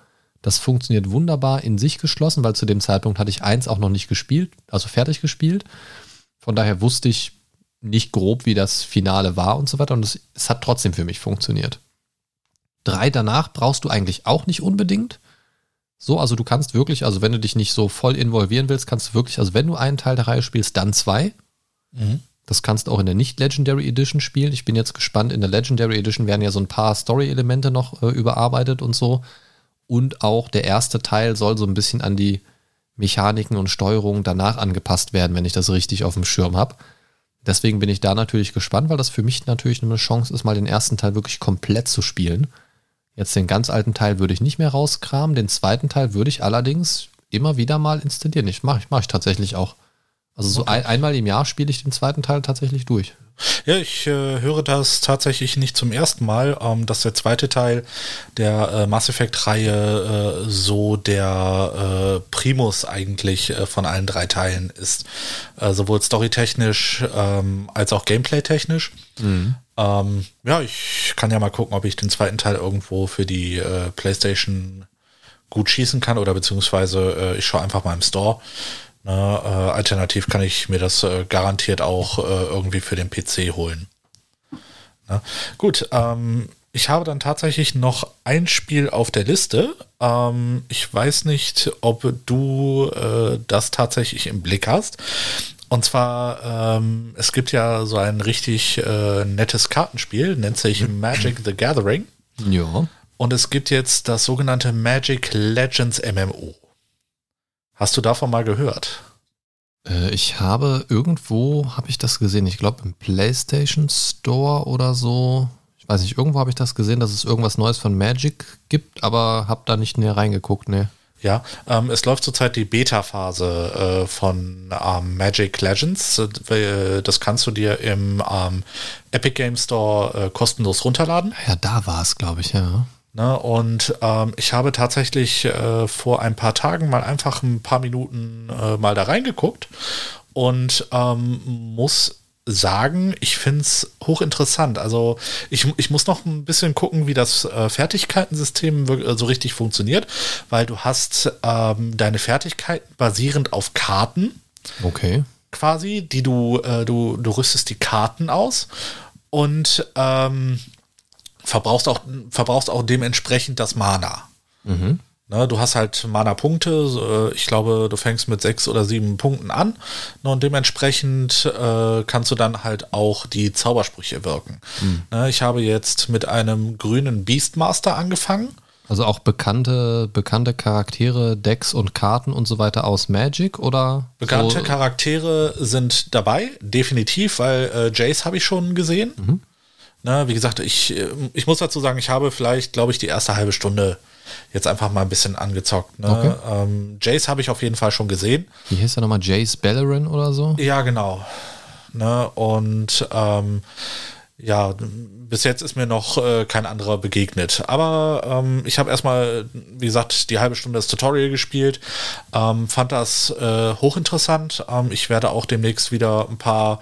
Das funktioniert wunderbar in sich geschlossen, weil zu dem Zeitpunkt hatte ich eins auch noch nicht gespielt, also fertig gespielt. Von daher wusste ich nicht grob, wie das Finale war und so weiter. Und es, es hat trotzdem für mich funktioniert. Drei danach brauchst du eigentlich auch nicht unbedingt. So, also du kannst wirklich, also wenn du dich nicht so voll involvieren willst, kannst du wirklich, also wenn du einen Teil der Reihe spielst, dann zwei. Mhm. Das kannst du auch in der Nicht-Legendary Edition spielen. Ich bin jetzt gespannt, in der Legendary Edition werden ja so ein paar Story-Elemente noch äh, überarbeitet und so. Und auch der erste Teil soll so ein bisschen an die Mechaniken und Steuerung danach angepasst werden, wenn ich das richtig auf dem Schirm habe. Deswegen bin ich da natürlich gespannt, weil das für mich natürlich eine Chance ist, mal den ersten Teil wirklich komplett zu spielen. Jetzt den ganz alten Teil würde ich nicht mehr rauskramen. Den zweiten Teil würde ich allerdings immer wieder mal installieren. Ich mache ich, mach ich tatsächlich auch. Also so okay. ein, einmal im Jahr spiele ich den zweiten Teil tatsächlich durch. Ja, ich äh, höre das tatsächlich nicht zum ersten Mal, ähm, dass der zweite Teil der äh, Mass Effect-Reihe äh, so der äh, Primus eigentlich äh, von allen drei Teilen ist. Äh, sowohl storytechnisch ähm, als auch gameplay-technisch. Mhm. Ähm, ja, ich kann ja mal gucken, ob ich den zweiten Teil irgendwo für die PlayStation gut schießen kann oder beziehungsweise ich schaue einfach mal im Store. Ne, äh, alternativ kann ich mir das äh, garantiert auch äh, irgendwie für den PC holen. Ne? Gut, ähm, ich habe dann tatsächlich noch ein Spiel auf der Liste. Ähm, ich weiß nicht, ob du äh, das tatsächlich im Blick hast. Und zwar, ähm, es gibt ja so ein richtig äh, nettes Kartenspiel, nennt sich mhm. Magic the Gathering. Ja. Und es gibt jetzt das sogenannte Magic Legends MMO. Hast du davon mal gehört? Äh, ich habe irgendwo, habe ich das gesehen, ich glaube im PlayStation Store oder so. Ich weiß nicht, irgendwo habe ich das gesehen, dass es irgendwas Neues von Magic gibt, aber habe da nicht näher reingeguckt, ne. Ja, ähm, es läuft zurzeit die Beta-Phase äh, von ähm, Magic Legends. Äh, das kannst du dir im ähm, Epic Game Store äh, kostenlos runterladen. Ja, da war es, glaube ich, ja. Ne, und ähm, ich habe tatsächlich äh, vor ein paar Tagen mal einfach ein paar Minuten äh, mal da reingeguckt und ähm, muss sagen, ich finde es hochinteressant. Also ich, ich muss noch ein bisschen gucken, wie das äh, Fertigkeitensystem äh, so richtig funktioniert, weil du hast ähm, deine Fertigkeiten basierend auf Karten. Okay. Quasi, die du, äh, du, du rüstest die Karten aus und ähm, verbrauchst auch, verbrauchst auch dementsprechend das Mana. Mhm. Ne, du hast halt Mana-Punkte. Ich glaube, du fängst mit sechs oder sieben Punkten an. Ne, und dementsprechend äh, kannst du dann halt auch die Zaubersprüche wirken. Mhm. Ne, ich habe jetzt mit einem grünen Beastmaster angefangen. Also auch bekannte, bekannte Charaktere, Decks und Karten und so weiter aus Magic oder? Bekannte so? Charaktere sind dabei, definitiv, weil äh, Jace habe ich schon gesehen. Mhm. Ne, wie gesagt, ich, äh, ich muss dazu sagen, ich habe vielleicht, glaube ich, die erste halbe Stunde jetzt einfach mal ein bisschen angezockt. Ne? Okay. Ähm, Jace habe ich auf jeden Fall schon gesehen. Wie heißt er nochmal? Jace Bellerin oder so? Ja, genau. Ne? Und ähm, ja, bis jetzt ist mir noch äh, kein anderer begegnet. Aber ähm, ich habe erstmal, wie gesagt, die halbe Stunde das Tutorial gespielt, ähm, fand das äh, hochinteressant. Ähm, ich werde auch demnächst wieder ein paar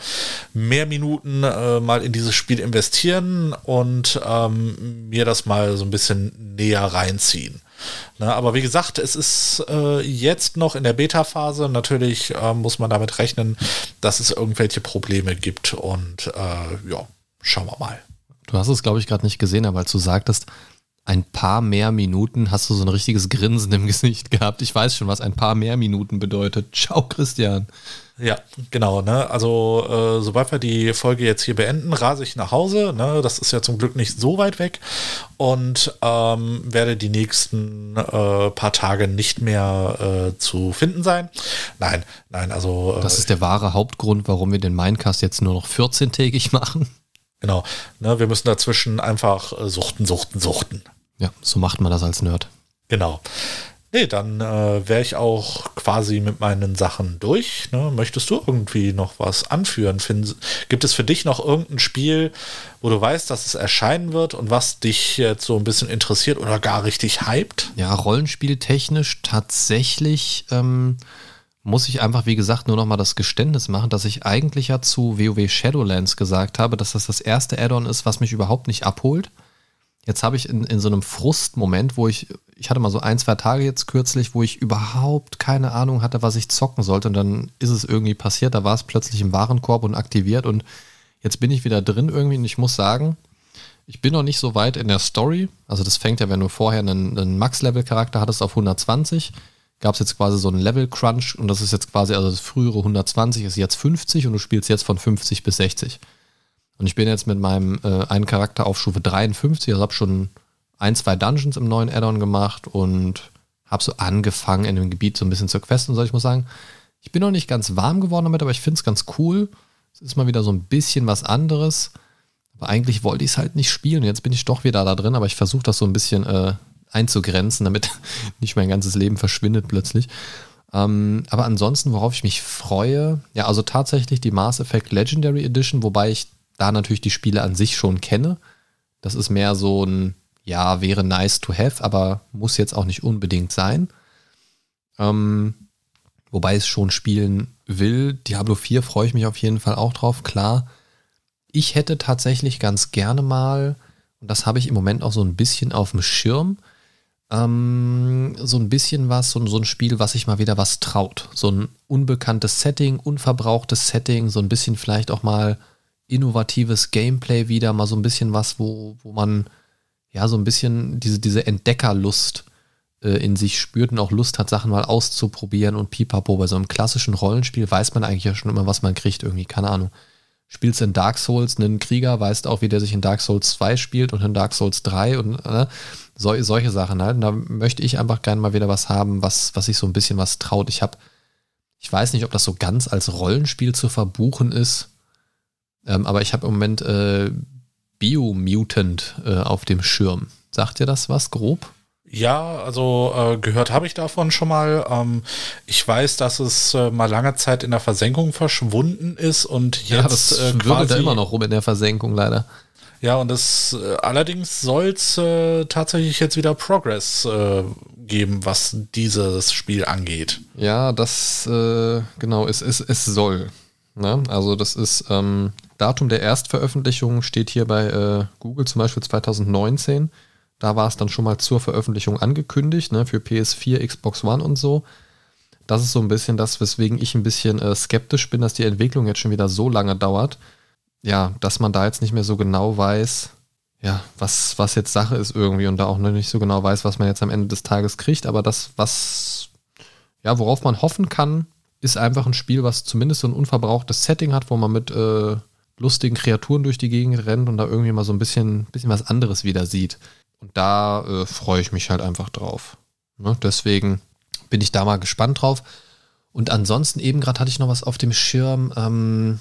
mehr Minuten äh, mal in dieses Spiel investieren und ähm, mir das mal so ein bisschen näher reinziehen. Ne, aber wie gesagt, es ist äh, jetzt noch in der Beta-Phase. Natürlich äh, muss man damit rechnen, dass es irgendwelche Probleme gibt. Und äh, ja, schauen wir mal. Du hast es, glaube ich, gerade nicht gesehen, aber als du sagtest, ein paar mehr Minuten hast du so ein richtiges Grinsen im Gesicht gehabt. Ich weiß schon, was ein paar mehr Minuten bedeutet. Ciao, Christian. Ja, genau. Ne? Also, äh, sobald wir die Folge jetzt hier beenden, rase ich nach Hause. Ne? Das ist ja zum Glück nicht so weit weg und ähm, werde die nächsten äh, paar Tage nicht mehr äh, zu finden sein. Nein, nein, also. Äh, das ist der wahre Hauptgrund, warum wir den Minecast jetzt nur noch 14-tägig machen. Genau. Ne, wir müssen dazwischen einfach äh, suchten, suchten, suchten. Ja, so macht man das als Nerd. Genau. Nee, dann äh, wäre ich auch quasi mit meinen Sachen durch. Ne? Möchtest du irgendwie noch was anführen? Find, gibt es für dich noch irgendein Spiel, wo du weißt, dass es erscheinen wird und was dich jetzt so ein bisschen interessiert oder gar richtig hypt? Ja, rollenspieltechnisch tatsächlich ähm, muss ich einfach, wie gesagt, nur noch mal das Geständnis machen, dass ich eigentlich ja zu WoW Shadowlands gesagt habe, dass das das erste Add-on ist, was mich überhaupt nicht abholt. Jetzt habe ich in, in so einem Frustmoment, wo ich, ich hatte mal so ein, zwei Tage jetzt kürzlich, wo ich überhaupt keine Ahnung hatte, was ich zocken sollte. Und dann ist es irgendwie passiert, da war es plötzlich im Warenkorb und aktiviert. Und Jetzt bin ich wieder drin irgendwie und ich muss sagen, ich bin noch nicht so weit in der Story. Also das fängt ja, wenn du vorher einen, einen Max-Level-Charakter hattest auf 120, gab es jetzt quasi so einen Level-Crunch und das ist jetzt quasi, also das frühere 120 ist jetzt 50 und du spielst jetzt von 50 bis 60. Und ich bin jetzt mit meinem äh, einen Charakter auf Stufe 53, also habe schon ein, zwei Dungeons im neuen Addon gemacht und habe so angefangen in dem Gebiet so ein bisschen zu questen und so. Ich muss sagen, ich bin noch nicht ganz warm geworden damit, aber ich finde es ganz cool. Es ist mal wieder so ein bisschen was anderes. Aber eigentlich wollte ich es halt nicht spielen. Jetzt bin ich doch wieder da drin, aber ich versuche das so ein bisschen äh, einzugrenzen, damit nicht mein ganzes Leben verschwindet plötzlich. Ähm, aber ansonsten, worauf ich mich freue, ja, also tatsächlich die Mass Effect Legendary Edition, wobei ich da natürlich die Spiele an sich schon kenne. Das ist mehr so ein, ja, wäre nice to have, aber muss jetzt auch nicht unbedingt sein. Ähm, wobei es schon spielen will. Diablo 4 freue ich mich auf jeden Fall auch drauf, klar. Ich hätte tatsächlich ganz gerne mal, und das habe ich im Moment auch so ein bisschen auf dem Schirm, ähm, so ein bisschen was, so, so ein Spiel, was sich mal wieder was traut. So ein unbekanntes Setting, unverbrauchtes Setting, so ein bisschen vielleicht auch mal innovatives Gameplay wieder, mal so ein bisschen was, wo, wo man ja so ein bisschen diese, diese Entdeckerlust äh, in sich spürt und auch Lust hat, Sachen mal auszuprobieren und pipapo. Bei so einem klassischen Rollenspiel weiß man eigentlich ja schon immer, was man kriegt, irgendwie, keine Ahnung spielst in Dark Souls einen Krieger, weißt auch, wie der sich in Dark Souls 2 spielt und in Dark Souls 3 und äh, so, solche Sachen halt. Und da möchte ich einfach gerne mal wieder was haben, was, was sich so ein bisschen was traut. Ich habe, ich weiß nicht, ob das so ganz als Rollenspiel zu verbuchen ist, ähm, aber ich habe im Moment äh, Biomutant äh, auf dem Schirm. Sagt dir das was grob? Ja, also äh, gehört habe ich davon schon mal. Ähm, ich weiß, dass es äh, mal lange Zeit in der Versenkung verschwunden ist und jetzt ja, das äh, quasi da immer noch rum in der Versenkung leider. Ja, und es äh, allerdings soll es äh, tatsächlich jetzt wieder Progress äh, geben, was dieses Spiel angeht. Ja, das äh, genau, es, es, es soll. Ne? Also das ist ähm, Datum der Erstveröffentlichung steht hier bei äh, Google zum Beispiel 2019. Da war es dann schon mal zur Veröffentlichung angekündigt, ne, für PS4, Xbox One und so. Das ist so ein bisschen das, weswegen ich ein bisschen äh, skeptisch bin, dass die Entwicklung jetzt schon wieder so lange dauert. Ja, dass man da jetzt nicht mehr so genau weiß, ja, was, was jetzt Sache ist irgendwie und da auch noch nicht so genau weiß, was man jetzt am Ende des Tages kriegt. Aber das, was, ja, worauf man hoffen kann, ist einfach ein Spiel, was zumindest so ein unverbrauchtes Setting hat, wo man mit äh, lustigen Kreaturen durch die Gegend rennt und da irgendwie mal so ein bisschen, bisschen was anderes wieder sieht. Und da äh, freue ich mich halt einfach drauf. Ne? Deswegen bin ich da mal gespannt drauf. Und ansonsten eben gerade hatte ich noch was auf dem Schirm. Ähm,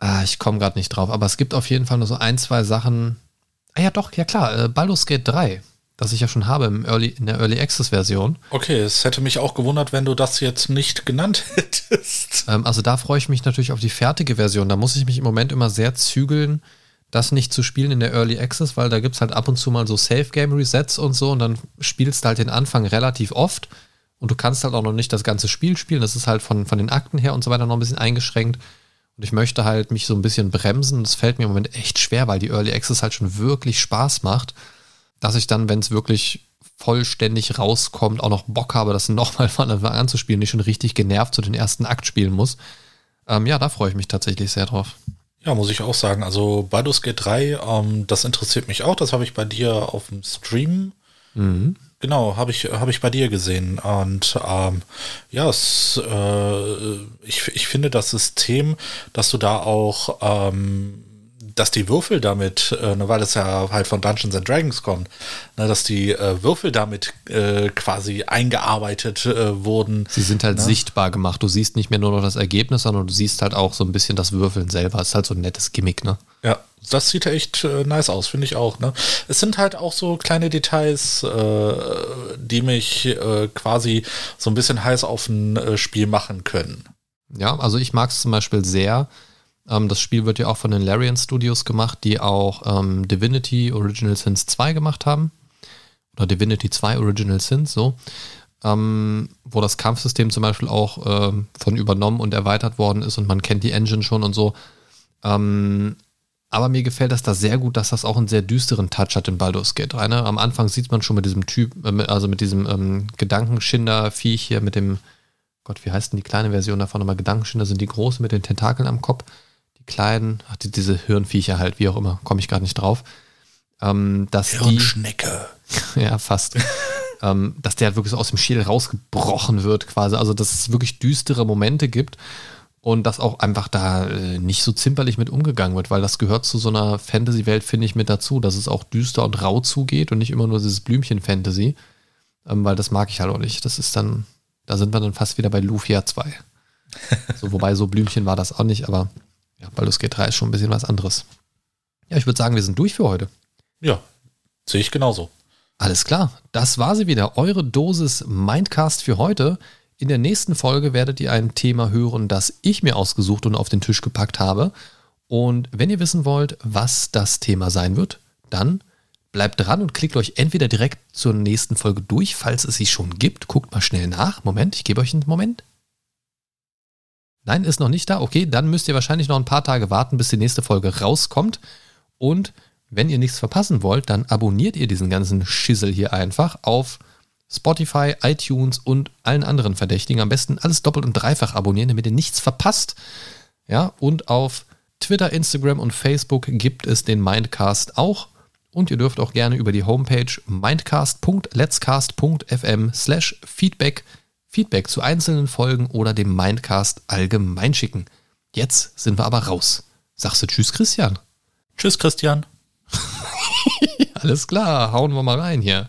ah, ich komme gerade nicht drauf, aber es gibt auf jeden Fall nur so ein, zwei Sachen. Ah ja, doch, ja klar, äh, Baldur's Gate 3, das ich ja schon habe im Early, in der Early Access Version. Okay, es hätte mich auch gewundert, wenn du das jetzt nicht genannt hättest. Ähm, also da freue ich mich natürlich auf die fertige Version. Da muss ich mich im Moment immer sehr zügeln, das nicht zu spielen in der Early Access, weil da gibt es halt ab und zu mal so Safe-Game-Resets und so und dann spielst du halt den Anfang relativ oft und du kannst halt auch noch nicht das ganze Spiel spielen. Das ist halt von, von den Akten her und so weiter noch ein bisschen eingeschränkt. Und ich möchte halt mich so ein bisschen bremsen. Das fällt mir im Moment echt schwer, weil die Early Access halt schon wirklich Spaß macht, dass ich dann, wenn es wirklich vollständig rauskommt, auch noch Bock habe, das nochmal von Anfang an zu spielen, nicht schon richtig genervt zu den ersten Akt spielen muss. Ähm, ja, da freue ich mich tatsächlich sehr drauf. Ja, muss ich auch sagen. Also Baldur's Gate 3, ähm, das interessiert mich auch. Das habe ich bei dir auf dem Stream. Mhm. Genau, habe ich, hab ich bei dir gesehen. Und ähm, ja, es, äh, ich, ich finde das System, dass du da auch ähm, dass die Würfel damit, äh, ne, weil es ja halt von Dungeons and Dragons kommt, ne, dass die äh, Würfel damit äh, quasi eingearbeitet äh, wurden. Sie sind halt ne? sichtbar gemacht. Du siehst nicht mehr nur noch das Ergebnis, sondern du siehst halt auch so ein bisschen das Würfeln selber. Das ist halt so ein nettes Gimmick, ne? Ja, das sieht ja echt äh, nice aus, finde ich auch. Ne? Es sind halt auch so kleine Details, äh, die mich äh, quasi so ein bisschen heiß auf ein äh, Spiel machen können. Ja, also ich mag es zum Beispiel sehr, ähm, das Spiel wird ja auch von den Larian Studios gemacht, die auch ähm, Divinity Original Sins 2 gemacht haben. Oder Divinity 2 Original Sins, so. Ähm, wo das Kampfsystem zum Beispiel auch ähm, von übernommen und erweitert worden ist und man kennt die Engine schon und so. Ähm, aber mir gefällt das da sehr gut, dass das auch einen sehr düsteren Touch hat in Baldur's Gate 3. Ne? Am Anfang sieht man schon mit diesem Typ, äh, also mit diesem ähm, Gedankenschinder-Viech hier, mit dem, Gott, wie heißt denn die kleine Version davon nochmal? Gedankenschinder sind die große mit den Tentakeln am Kopf die kleinen, ach, die, diese Hirnviecher halt, wie auch immer, komme ich gerade nicht drauf. Ähm, dass Hirnschnecke. Die, ja, fast. ähm, dass der halt wirklich so aus dem Schädel rausgebrochen wird, quasi. Also, dass es wirklich düstere Momente gibt und dass auch einfach da äh, nicht so zimperlich mit umgegangen wird, weil das gehört zu so einer Fantasy-Welt, finde ich, mit dazu, dass es auch düster und rau zugeht und nicht immer nur dieses Blümchen-Fantasy, ähm, weil das mag ich halt auch nicht. Das ist dann, da sind wir dann fast wieder bei Lufia 2. so, wobei so Blümchen war das auch nicht, aber ja, Baldur's Gate 3 ist schon ein bisschen was anderes. Ja, ich würde sagen, wir sind durch für heute. Ja, sehe ich genauso. Alles klar, das war sie wieder, eure Dosis Mindcast für heute. In der nächsten Folge werdet ihr ein Thema hören, das ich mir ausgesucht und auf den Tisch gepackt habe. Und wenn ihr wissen wollt, was das Thema sein wird, dann bleibt dran und klickt euch entweder direkt zur nächsten Folge durch, falls es sie schon gibt. Guckt mal schnell nach. Moment, ich gebe euch einen Moment. Nein, ist noch nicht da. Okay, dann müsst ihr wahrscheinlich noch ein paar Tage warten, bis die nächste Folge rauskommt. Und wenn ihr nichts verpassen wollt, dann abonniert ihr diesen ganzen Schissel hier einfach auf Spotify, iTunes und allen anderen Verdächtigen. Am besten alles doppelt und dreifach abonnieren, damit ihr nichts verpasst. Ja, und auf Twitter, Instagram und Facebook gibt es den Mindcast auch. Und ihr dürft auch gerne über die Homepage mindcast.letscast.fm slash Feedback Feedback zu einzelnen Folgen oder dem Mindcast allgemein schicken. Jetzt sind wir aber raus. Sagst du Tschüss, Christian? Tschüss, Christian. Alles klar, hauen wir mal rein hier.